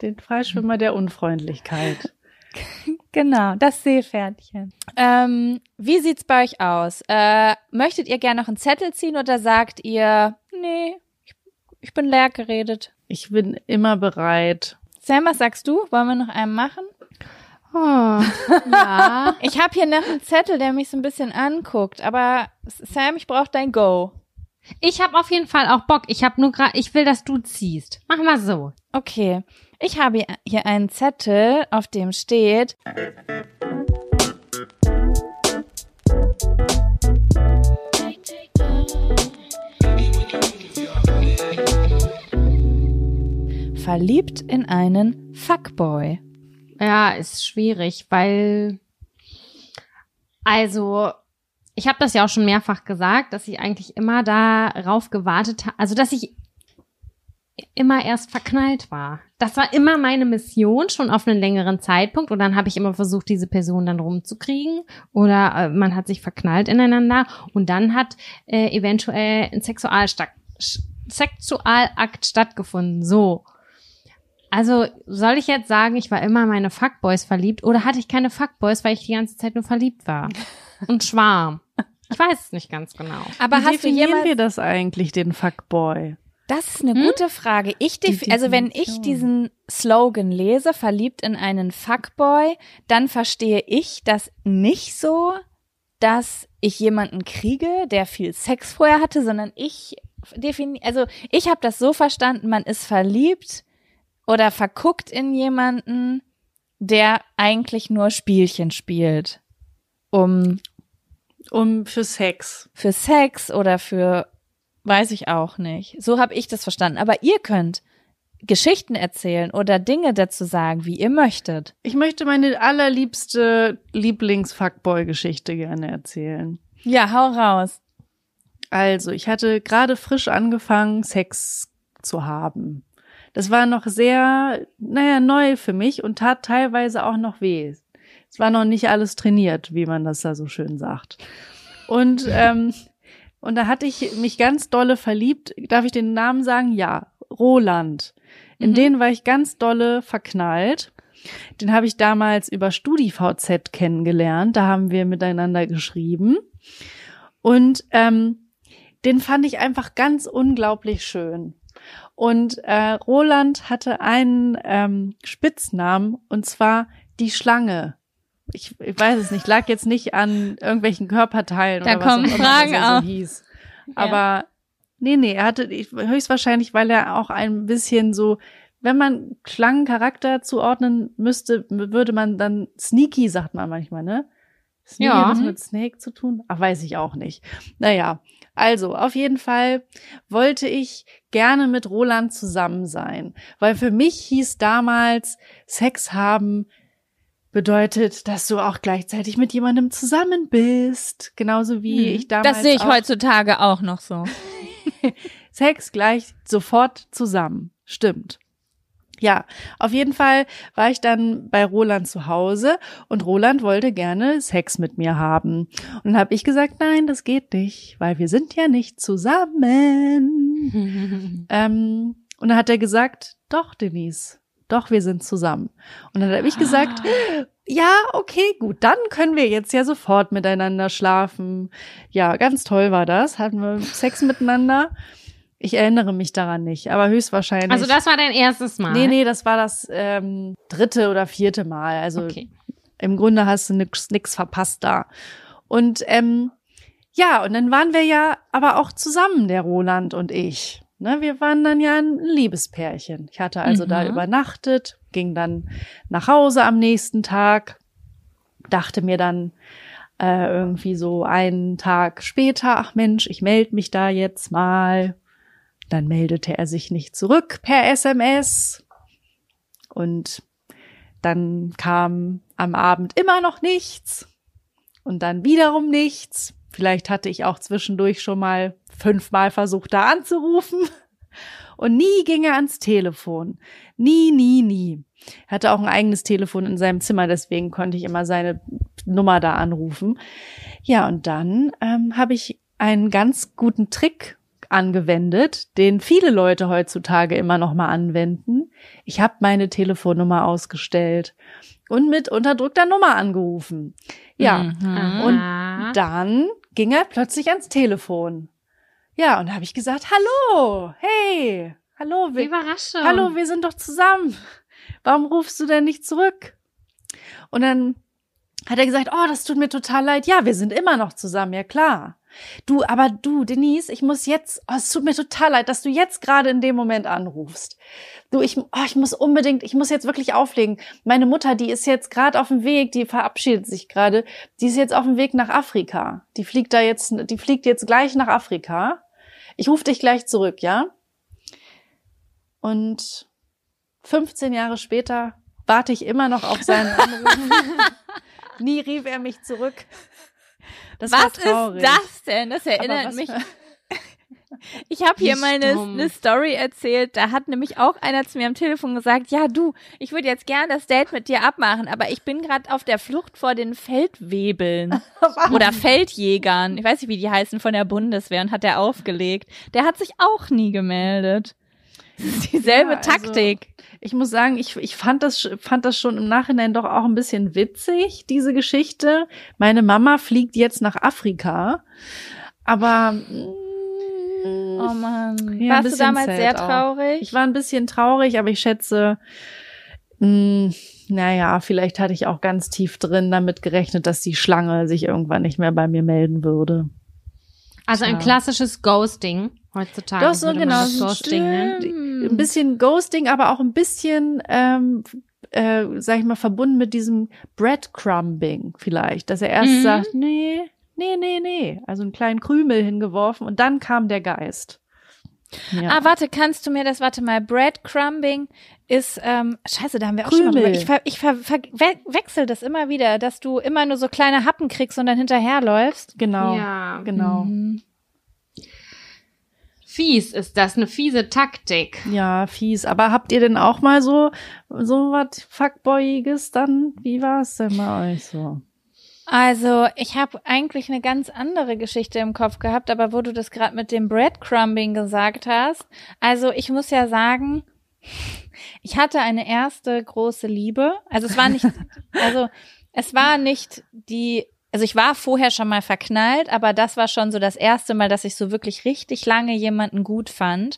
Den Freischwimmer der Unfreundlichkeit. Genau, das Seepferdchen. Ähm, wie sieht's bei euch aus? Äh, möchtet ihr gerne noch einen Zettel ziehen oder sagt ihr, nee, ich, ich bin leer geredet? Ich bin immer bereit. Sam, was sagst du? Wollen wir noch einen machen? Oh, ja. Ich habe hier noch einen Zettel, der mich so ein bisschen anguckt, aber Sam, ich brauche dein Go. Ich habe auf jeden Fall auch Bock. Ich habe nur gerade, ich will, dass du ziehst. Mach mal so. Okay, ich habe hier einen Zettel, auf dem steht. Verliebt in einen Fuckboy. Ja, ist schwierig, weil also ich habe das ja auch schon mehrfach gesagt, dass ich eigentlich immer darauf gewartet habe, also dass ich immer erst verknallt war. Das war immer meine Mission, schon auf einen längeren Zeitpunkt. Und dann habe ich immer versucht, diese Person dann rumzukriegen. Oder äh, man hat sich verknallt ineinander. Und dann hat äh, eventuell ein Sexualstag Sexualakt stattgefunden. So. Also soll ich jetzt sagen, ich war immer in meine Fuckboys verliebt oder hatte ich keine Fuckboys, weil ich die ganze Zeit nur verliebt war? Und schwarm. Ich weiß es nicht ganz genau. Aber Wie hast du definieren jemals wir das eigentlich, den Fuckboy? Das ist eine gute Frage. Ich also wenn ich diesen Slogan lese, verliebt in einen Fuckboy, dann verstehe ich das nicht so, dass ich jemanden kriege, der viel Sex vorher hatte, sondern ich defini also ich habe das so verstanden, man ist verliebt oder verguckt in jemanden, der eigentlich nur Spielchen spielt, um Um für Sex. für Sex oder für weiß ich auch nicht. So habe ich das verstanden. Aber ihr könnt Geschichten erzählen oder Dinge dazu sagen, wie ihr möchtet. Ich möchte meine allerliebste Lieblings-Fuckboy-Geschichte gerne erzählen. Ja, hau raus. Also, ich hatte gerade frisch angefangen, Sex zu haben. Das war noch sehr, naja, neu für mich und tat teilweise auch noch weh. Es war noch nicht alles trainiert, wie man das da so schön sagt. Und, ähm, und da hatte ich mich ganz dolle verliebt. Darf ich den Namen sagen? Ja, Roland. In Mhm. den war ich ganz dolle verknallt. Den habe ich damals über StudiVZ kennengelernt. Da haben wir miteinander geschrieben. Und ähm, den fand ich einfach ganz unglaublich schön. Und äh, Roland hatte einen ähm, Spitznamen und zwar die Schlange. Ich, ich weiß es nicht, lag jetzt nicht an irgendwelchen Körperteilen Da oder was kommen auch immer Fragen das er auf. so hieß. Aber nee, nee, er hatte ich, höchstwahrscheinlich, weil er auch ein bisschen so, wenn man Schlangencharakter zuordnen müsste, würde man dann sneaky, sagt man manchmal, ne? Sneaky Ja. hat was mit Snake zu tun? Ach, weiß ich auch nicht. Naja, also auf jeden Fall wollte ich gerne mit Roland zusammen sein, weil für mich hieß damals Sex haben bedeutet, dass du auch gleichzeitig mit jemandem zusammen bist, genauso wie Hm. ich damals Das sehe ich auch heutzutage auch noch so. Sex gleich sofort zusammen. Stimmt. Ja, auf jeden Fall war ich dann bei Roland zu Hause und Roland wollte gerne Sex mit mir haben. Und dann habe ich gesagt, nein, das geht nicht, weil wir sind ja nicht zusammen. ähm, und dann hat er gesagt, doch, Denise, doch, wir sind zusammen. Und dann habe ich gesagt, ja, okay, gut, dann können wir jetzt ja sofort miteinander schlafen. Ja, ganz toll war das. Hatten wir Sex miteinander. Ich erinnere mich daran nicht, aber höchstwahrscheinlich. Also das war dein erstes Mal. Nee, nee, das war das ähm, dritte oder vierte Mal. Also Okay. im Grunde hast du nix, nix verpasst da. Und ähm, ja, und dann waren wir ja aber auch zusammen, der Roland und ich. Ne, wir waren dann ja ein Liebespärchen. Ich hatte also da Mhm. übernachtet, ging dann nach Hause am nächsten Tag, dachte mir dann äh, irgendwie so einen Tag später, ach Mensch, ich melde mich da jetzt mal. Dann meldete er sich nicht zurück per SMS. Und dann kam am Abend immer noch nichts. Und dann wiederum nichts. Vielleicht hatte ich auch zwischendurch schon mal fünfmal versucht, da anzurufen. Und nie ging er ans Telefon. Nie, nie, nie. Er hatte auch ein eigenes Telefon in seinem Zimmer, deswegen konnte ich immer seine Nummer da anrufen. Ja, und dann ähm, habe ich einen ganz guten Trick angewendet, den viele Leute heutzutage immer noch mal anwenden. Ich habe meine Telefonnummer ausgestellt und mit unterdrückter Nummer angerufen. Ja, Mhm. und Ah. dann ging er plötzlich ans Telefon. Ja, und da habe ich gesagt, hallo, hey, hallo, wir, Überraschung. hallo, wir sind doch zusammen. Warum rufst du denn nicht zurück? Und dann hat er gesagt, oh, das tut mir total leid. Ja, wir sind immer noch zusammen, ja klar. Du, aber du, Denise, ich muss jetzt, oh, es tut mir total leid, dass du jetzt gerade in dem Moment anrufst. Du, ich, oh, ich muss unbedingt, ich muss jetzt wirklich auflegen. Meine Mutter, die ist jetzt gerade auf dem Weg, die verabschiedet sich gerade. Die ist jetzt auf dem Weg nach Afrika. Die fliegt da jetzt, die fliegt jetzt gleich nach Afrika. Ich rufe dich gleich zurück, ja? Und 15 Jahre später warte ich immer noch auf seinen Anruf. Nie rief er mich zurück. Das Was ist das denn? Das erinnert mich. Ich habe hier mal eine, eine Story erzählt. Da hat nämlich auch einer zu mir am Telefon gesagt, ja du, ich würde jetzt gern das Date mit dir abmachen, aber ich bin gerade auf der Flucht vor den Feldwebeln oder Feldjägern. Ich weiß nicht, wie die heißen von der Bundeswehr und hat der aufgelegt. Der hat sich auch nie gemeldet. Das ist dieselbe Ja, also- Taktik. Ich muss sagen, ich, ich fand, das, fand das schon im Nachhinein doch auch ein bisschen witzig, diese Geschichte. Meine Mama fliegt jetzt nach Afrika. Aber mm, Oh Mann. Ja, Warst du damals sehr auch. traurig? ich war ein bisschen traurig, aber ich schätze, mh, naja, vielleicht hatte ich auch ganz tief drin damit gerechnet, dass die Schlange sich irgendwann nicht mehr bei mir melden würde. Also ein Ja. klassisches Ghosting heutzutage. Doch, so würde genau, Man das so Ghosting nennen. Ein bisschen Ghosting, aber auch ein bisschen, ähm, äh, sag ich mal, verbunden mit diesem Breadcrumbing vielleicht, dass er erst Mhm. sagt, nee, nee, nee, nee, also einen kleinen Krümel hingeworfen und dann kam der Geist. Ja. Ah, warte, kannst du mir das, warte mal, Breadcrumbing ist, ähm, scheiße, da haben wir auch schon mal Krümel. drüber. Ich, ver, ich ver, ver, we wechsel das immer wieder, dass du immer nur so kleine Happen kriegst und dann hinterherläufst. genau, Ja. genau. Mhm. Fies ist das, eine fiese Taktik. Ja, fies. Aber habt ihr denn auch mal so, so was Fuckboyiges dann? Wie war es denn bei euch so? Also, ich habe eigentlich eine ganz andere Geschichte im Kopf gehabt, aber wo du das gerade mit dem Breadcrumbing gesagt hast, also ich muss ja sagen, ich hatte eine erste große Liebe. Also es war nicht, also es war nicht die, also ich war vorher schon mal verknallt, aber das war schon so das erste Mal, dass ich so wirklich richtig lange jemanden gut fand.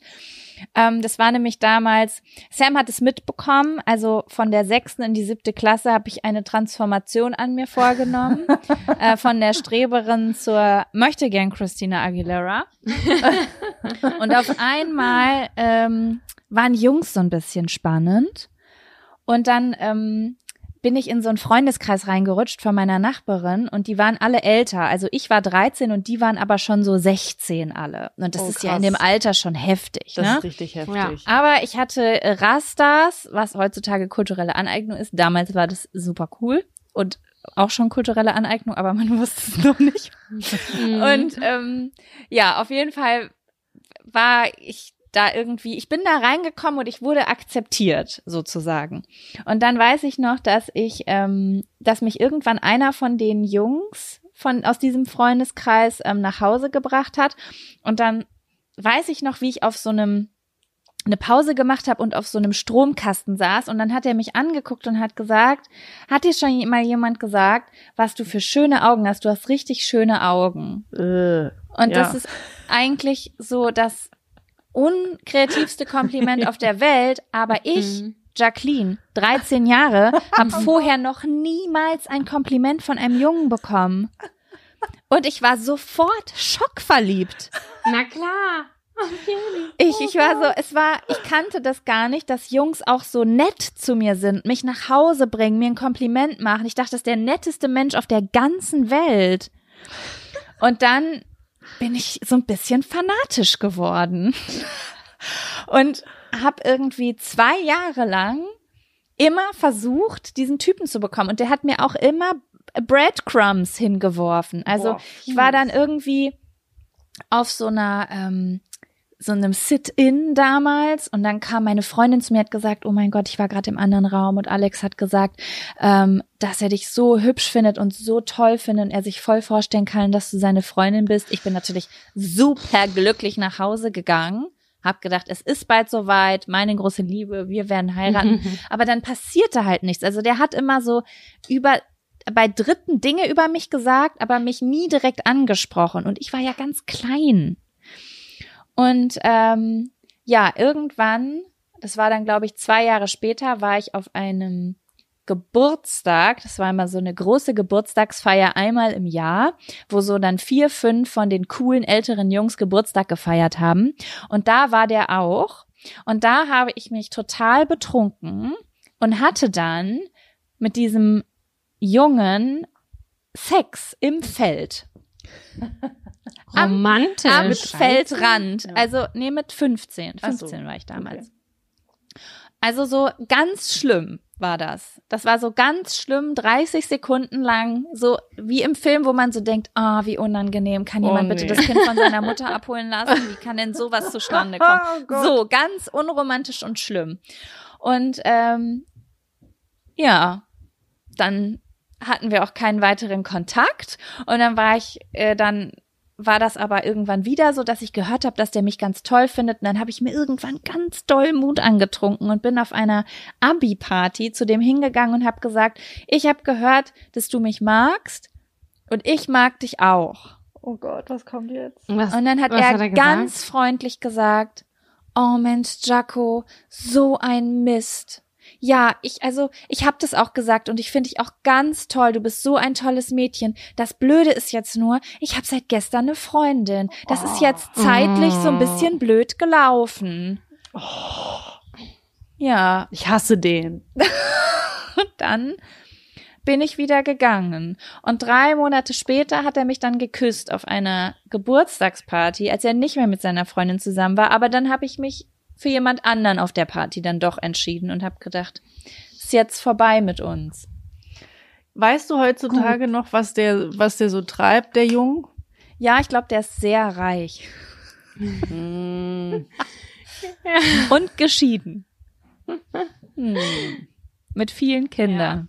Ähm, das war nämlich damals, Sam hat es mitbekommen, also von der sechsten in die siebte Klasse habe ich eine Transformation an mir vorgenommen, äh, von der Streberin zur möchte gern Christina Aguilera. Und auf einmal ähm, waren Jungs so ein bisschen spannend. Und dann ähm, bin ich in so einen Freundeskreis reingerutscht von meiner Nachbarin und die waren alle älter. Also ich war 13 und die waren aber schon so 16 alle. Und das Oh, ist ja in dem Alter schon heftig. Das ne? ist richtig heftig. Ja. Aber ich hatte Rastas, was heutzutage kulturelle Aneignung ist. Damals war das super cool und auch schon kulturelle Aneignung, aber man wusste es noch nicht. Mhm. Und ähm, ja, auf jeden Fall war ich da irgendwie, ich bin da reingekommen und ich wurde akzeptiert, sozusagen. Und dann weiß ich noch, dass ich, ähm, dass mich irgendwann einer von den Jungs von aus diesem Freundeskreis ähm, nach Hause gebracht hat. Und dann weiß ich noch, wie ich auf so einem eine Pause gemacht habe und auf so einem Stromkasten saß und dann hat er mich angeguckt und hat gesagt, hat dir schon mal jemand gesagt, was du für schöne Augen hast? Du hast richtig schöne Augen. Äh, Und Ja. das ist eigentlich so das unkreativste Kompliment auf der Welt, aber ich, Mhm. Jacqueline, 13 Jahre, habe vorher noch niemals ein Kompliment von einem Jungen bekommen. Und ich war sofort schockverliebt. Na klar. Ich, ich war so, es war, ich kannte das gar nicht, dass Jungs auch so nett zu mir sind, mich nach Hause bringen, mir ein Kompliment machen. Ich dachte, das ist der netteste Mensch auf der ganzen Welt. Und dann bin ich so ein bisschen fanatisch geworden. und habe irgendwie zwei Jahre lang immer versucht, diesen Typen zu bekommen. Und der hat mir auch immer Breadcrumbs hingeworfen. Also Boah, ich war dann irgendwie auf so einer ähm, so einem Sit-in damals und dann kam meine Freundin zu mir hat gesagt, oh mein Gott, ich war gerade im anderen Raum und Alex hat gesagt, ähm, dass er dich so hübsch findet und so toll findet und er sich voll vorstellen kann, dass du seine Freundin bist. Ich bin natürlich super glücklich nach Hause gegangen, hab gedacht, es ist bald soweit, meine große Liebe, wir werden heiraten, aber dann passierte halt nichts. Also der hat immer so über bei Dritten Dinge über mich gesagt, aber mich nie direkt angesprochen und ich war ja ganz klein. Und ähm, ja, irgendwann, das war dann, glaube ich, zwei Jahre später, war ich auf einem Geburtstag, das war immer so eine große Geburtstagsfeier einmal im Jahr, wo so dann vier, fünf von den coolen älteren Jungs Geburtstag gefeiert haben. Und da war der auch. Und da habe ich mich total betrunken und hatte dann mit diesem Jungen Sex im Feld. Am- Romantisch. Am Feldrand. Ja. Also, nee, mit 15. Ach so. 15 war ich damals. Also so ganz schlimm war das. Das war so ganz schlimm, 30 Sekunden lang, so wie im Film, wo man so denkt, ah, wie unangenehm, kann Oh, jemand bitte nee. das Kind von seiner Mutter abholen lassen? Wie kann denn sowas zustande kommen? Oh so, ganz unromantisch und schlimm. Und ähm, ja, dann hatten wir auch keinen weiteren Kontakt und dann war ich äh, dann war das aber irgendwann wieder so, dass ich gehört habe, dass der mich ganz toll findet. Und dann habe ich mir irgendwann ganz doll Mut angetrunken und bin auf einer Abi-Party zu dem hingegangen und habe gesagt, ich habe gehört, dass du mich magst und ich mag dich auch. Oh Gott, was kommt jetzt? Was, Und dann hat er, hat er ganz freundlich gesagt, oh Mensch, Jaco, so ein Mist. Ja, ich, also, ich hab das auch gesagt und ich finde dich auch ganz toll. Du bist so ein tolles Mädchen. Das Blöde ist jetzt nur, ich habe seit gestern eine Freundin. Das ist jetzt zeitlich so ein bisschen blöd gelaufen. Ja, Ich hasse den. und dann bin ich wieder gegangen. Und drei Monate später hat er mich dann geküsst auf einer Geburtstagsparty, als er nicht mehr mit seiner Freundin zusammen war. Aber dann habe ich mich für jemand anderen auf der Party dann doch entschieden und habe gedacht, ist jetzt vorbei mit uns. Weißt du heutzutage noch, was der, was der so treibt, der Jung? Ja, ich glaube, der ist sehr reich Hm. und geschieden. Hm. Mit vielen Kindern.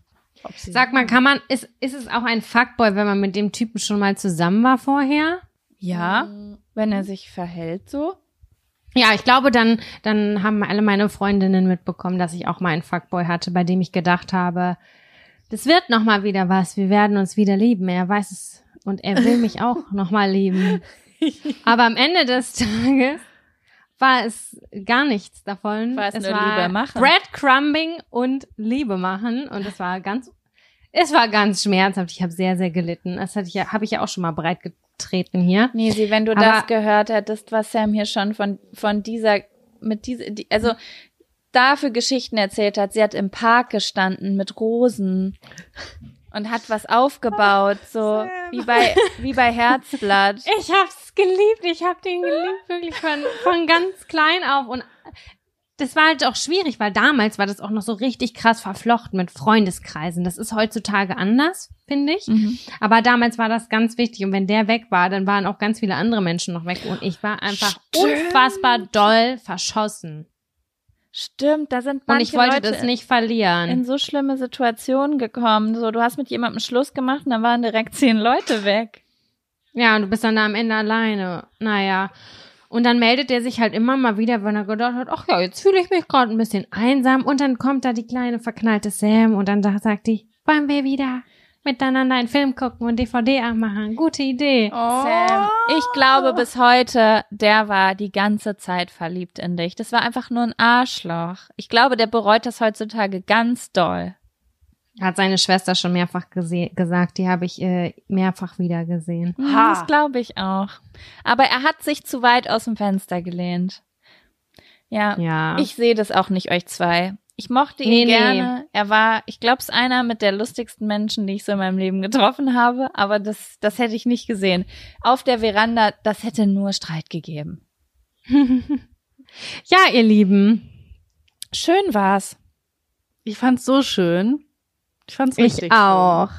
Sie- Sag mal, kann man, ist, ist es auch ein Fuckboy, wenn man mit dem Typen schon mal zusammen war vorher? Ja, wenn er sich verhält so. Ja, ich glaube, dann, dann haben alle meine Freundinnen mitbekommen, dass ich auch mal einen Fuckboy hatte, bei dem ich gedacht habe, das wird noch mal wieder was. Wir werden uns wieder lieben. Er weiß es und er will mich auch noch mal lieben. Aber am Ende des Tages war es gar nichts davon. War es nur war Liebe machen. Breadcrumbing und Liebe machen und es war ganz, es war ganz schmerzhaft. Ich habe sehr, sehr gelitten. Das hatte ich ja, habe ich ja auch schon mal breit getreten hier. Nisi, wenn du Aber- das gehört hättest, was Sam hier schon von, von dieser, mit dieser, die, also dafür Geschichten erzählt hat. Sie hat im Park gestanden mit Rosen und hat was aufgebaut, so wie bei, wie bei Herzblatt. Ich hab's geliebt, ich hab den geliebt, wirklich von, von ganz klein auf. Und das war halt auch schwierig, weil damals war das auch noch so richtig krass verflochten mit Freundeskreisen. Das ist heutzutage anders, finde ich. Mhm. Aber damals war das ganz wichtig. Und wenn der weg war, dann waren auch ganz viele andere Menschen noch weg. Und ich war einfach Stimmt. unfassbar doll verschossen. Stimmt, da sind Und ich manche wollte Leute das nicht verlieren. in so schlimme Situationen gekommen. So, du hast mit jemandem Schluss gemacht und dann waren direkt zehn Leute weg. Ja, und du bist dann da am Ende alleine. Naja. Und dann meldet er sich halt immer mal wieder, wenn er gedacht hat, ach ja, jetzt fühle ich mich gerade ein bisschen einsam. Und dann kommt da die kleine verknallte Sam und dann da sagt die, wollen wir wieder miteinander einen Film gucken und DVD anmachen? Gute Idee. Sam, ich glaube bis heute, der war die ganze Zeit verliebt in dich. Das war einfach nur ein Arschloch. Ich glaube, der bereut das heutzutage ganz doll. Hat seine Schwester schon mehrfach gesagt, die habe ich äh, mehrfach wieder gesehen. Hm, Ha. Das glaube ich auch. Aber er hat sich zu weit aus dem Fenster gelehnt. Ja, Ja. ich sehe das auch nicht, euch zwei. Ich mochte ihn Nee, nee. gerne. Er war, ich glaube, es ist einer mit der lustigsten Menschen, die ich so in meinem Leben getroffen habe. Aber das, das hätte ich nicht gesehen. Auf der Veranda, das hätte nur Streit gegeben. Ja, ihr Lieben. Schön war's. Ich fand's so schön. Ich fand's Ich richtig auch.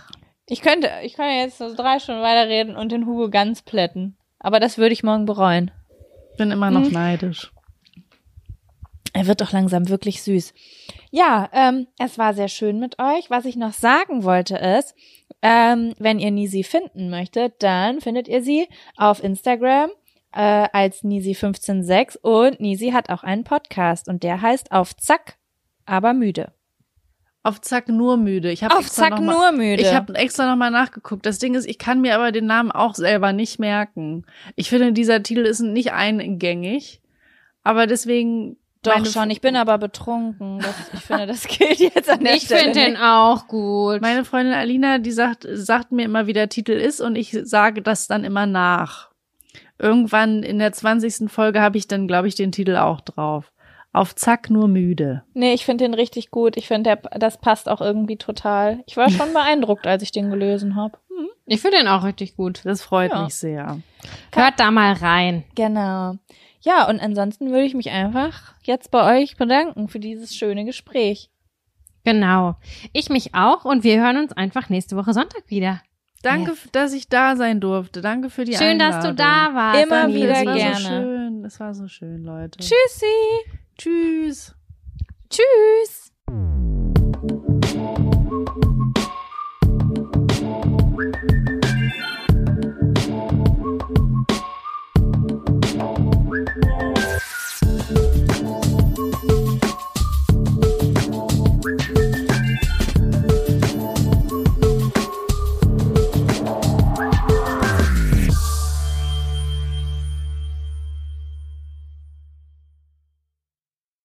Ich könnte, ich könnte jetzt so drei Stunden weiterreden und den Hugo ganz plätten. Aber das würde ich morgen bereuen. Bin immer noch Hm. neidisch. Er wird doch langsam wirklich süß. Ja, ähm, es war sehr schön mit euch. Was ich noch sagen wollte ist, ähm, wenn ihr Nisi finden möchtet, dann findet ihr sie auf Instagram äh, als Nisi156 und Nisi hat auch einen Podcast und der heißt auf Zack, aber müde. Auf Zack nur müde. Ich hab Auf extra Zack noch mal, nur müde. Ich habe extra nochmal nachgeguckt. Das Ding ist, ich kann mir aber den Namen auch selber nicht merken. Ich finde, dieser Titel ist nicht eingängig. Aber deswegen. doch schon, ich bin aber betrunken. Das, ich finde, das gilt jetzt an der Ich finde den auch gut. Meine Freundin Alina, die sagt, sagt mir immer, wie der Titel ist und ich sage das dann immer nach. Irgendwann in der 20. Folge habe ich dann, glaube ich, den Titel auch drauf. Auf Zack nur müde. Nee, ich finde den richtig gut. Ich finde, das passt auch irgendwie total. Ich war schon beeindruckt, als ich den gelesen habe. Ich finde den auch richtig gut. Das freut Ja. mich sehr. Hört da mal rein. Genau. Ja, und ansonsten würde ich mich einfach jetzt bei euch bedanken für dieses schöne Gespräch. Genau. Ich mich auch und wir hören uns einfach nächste Woche Sonntag wieder. Danke, dass ich da sein durfte. Danke für die Schön, dass Einladung. du da warst. Immer Nils. wieder das war gerne. So schön. Das war so schön, Leute. Tschüssi. Tschüss. Tschüss.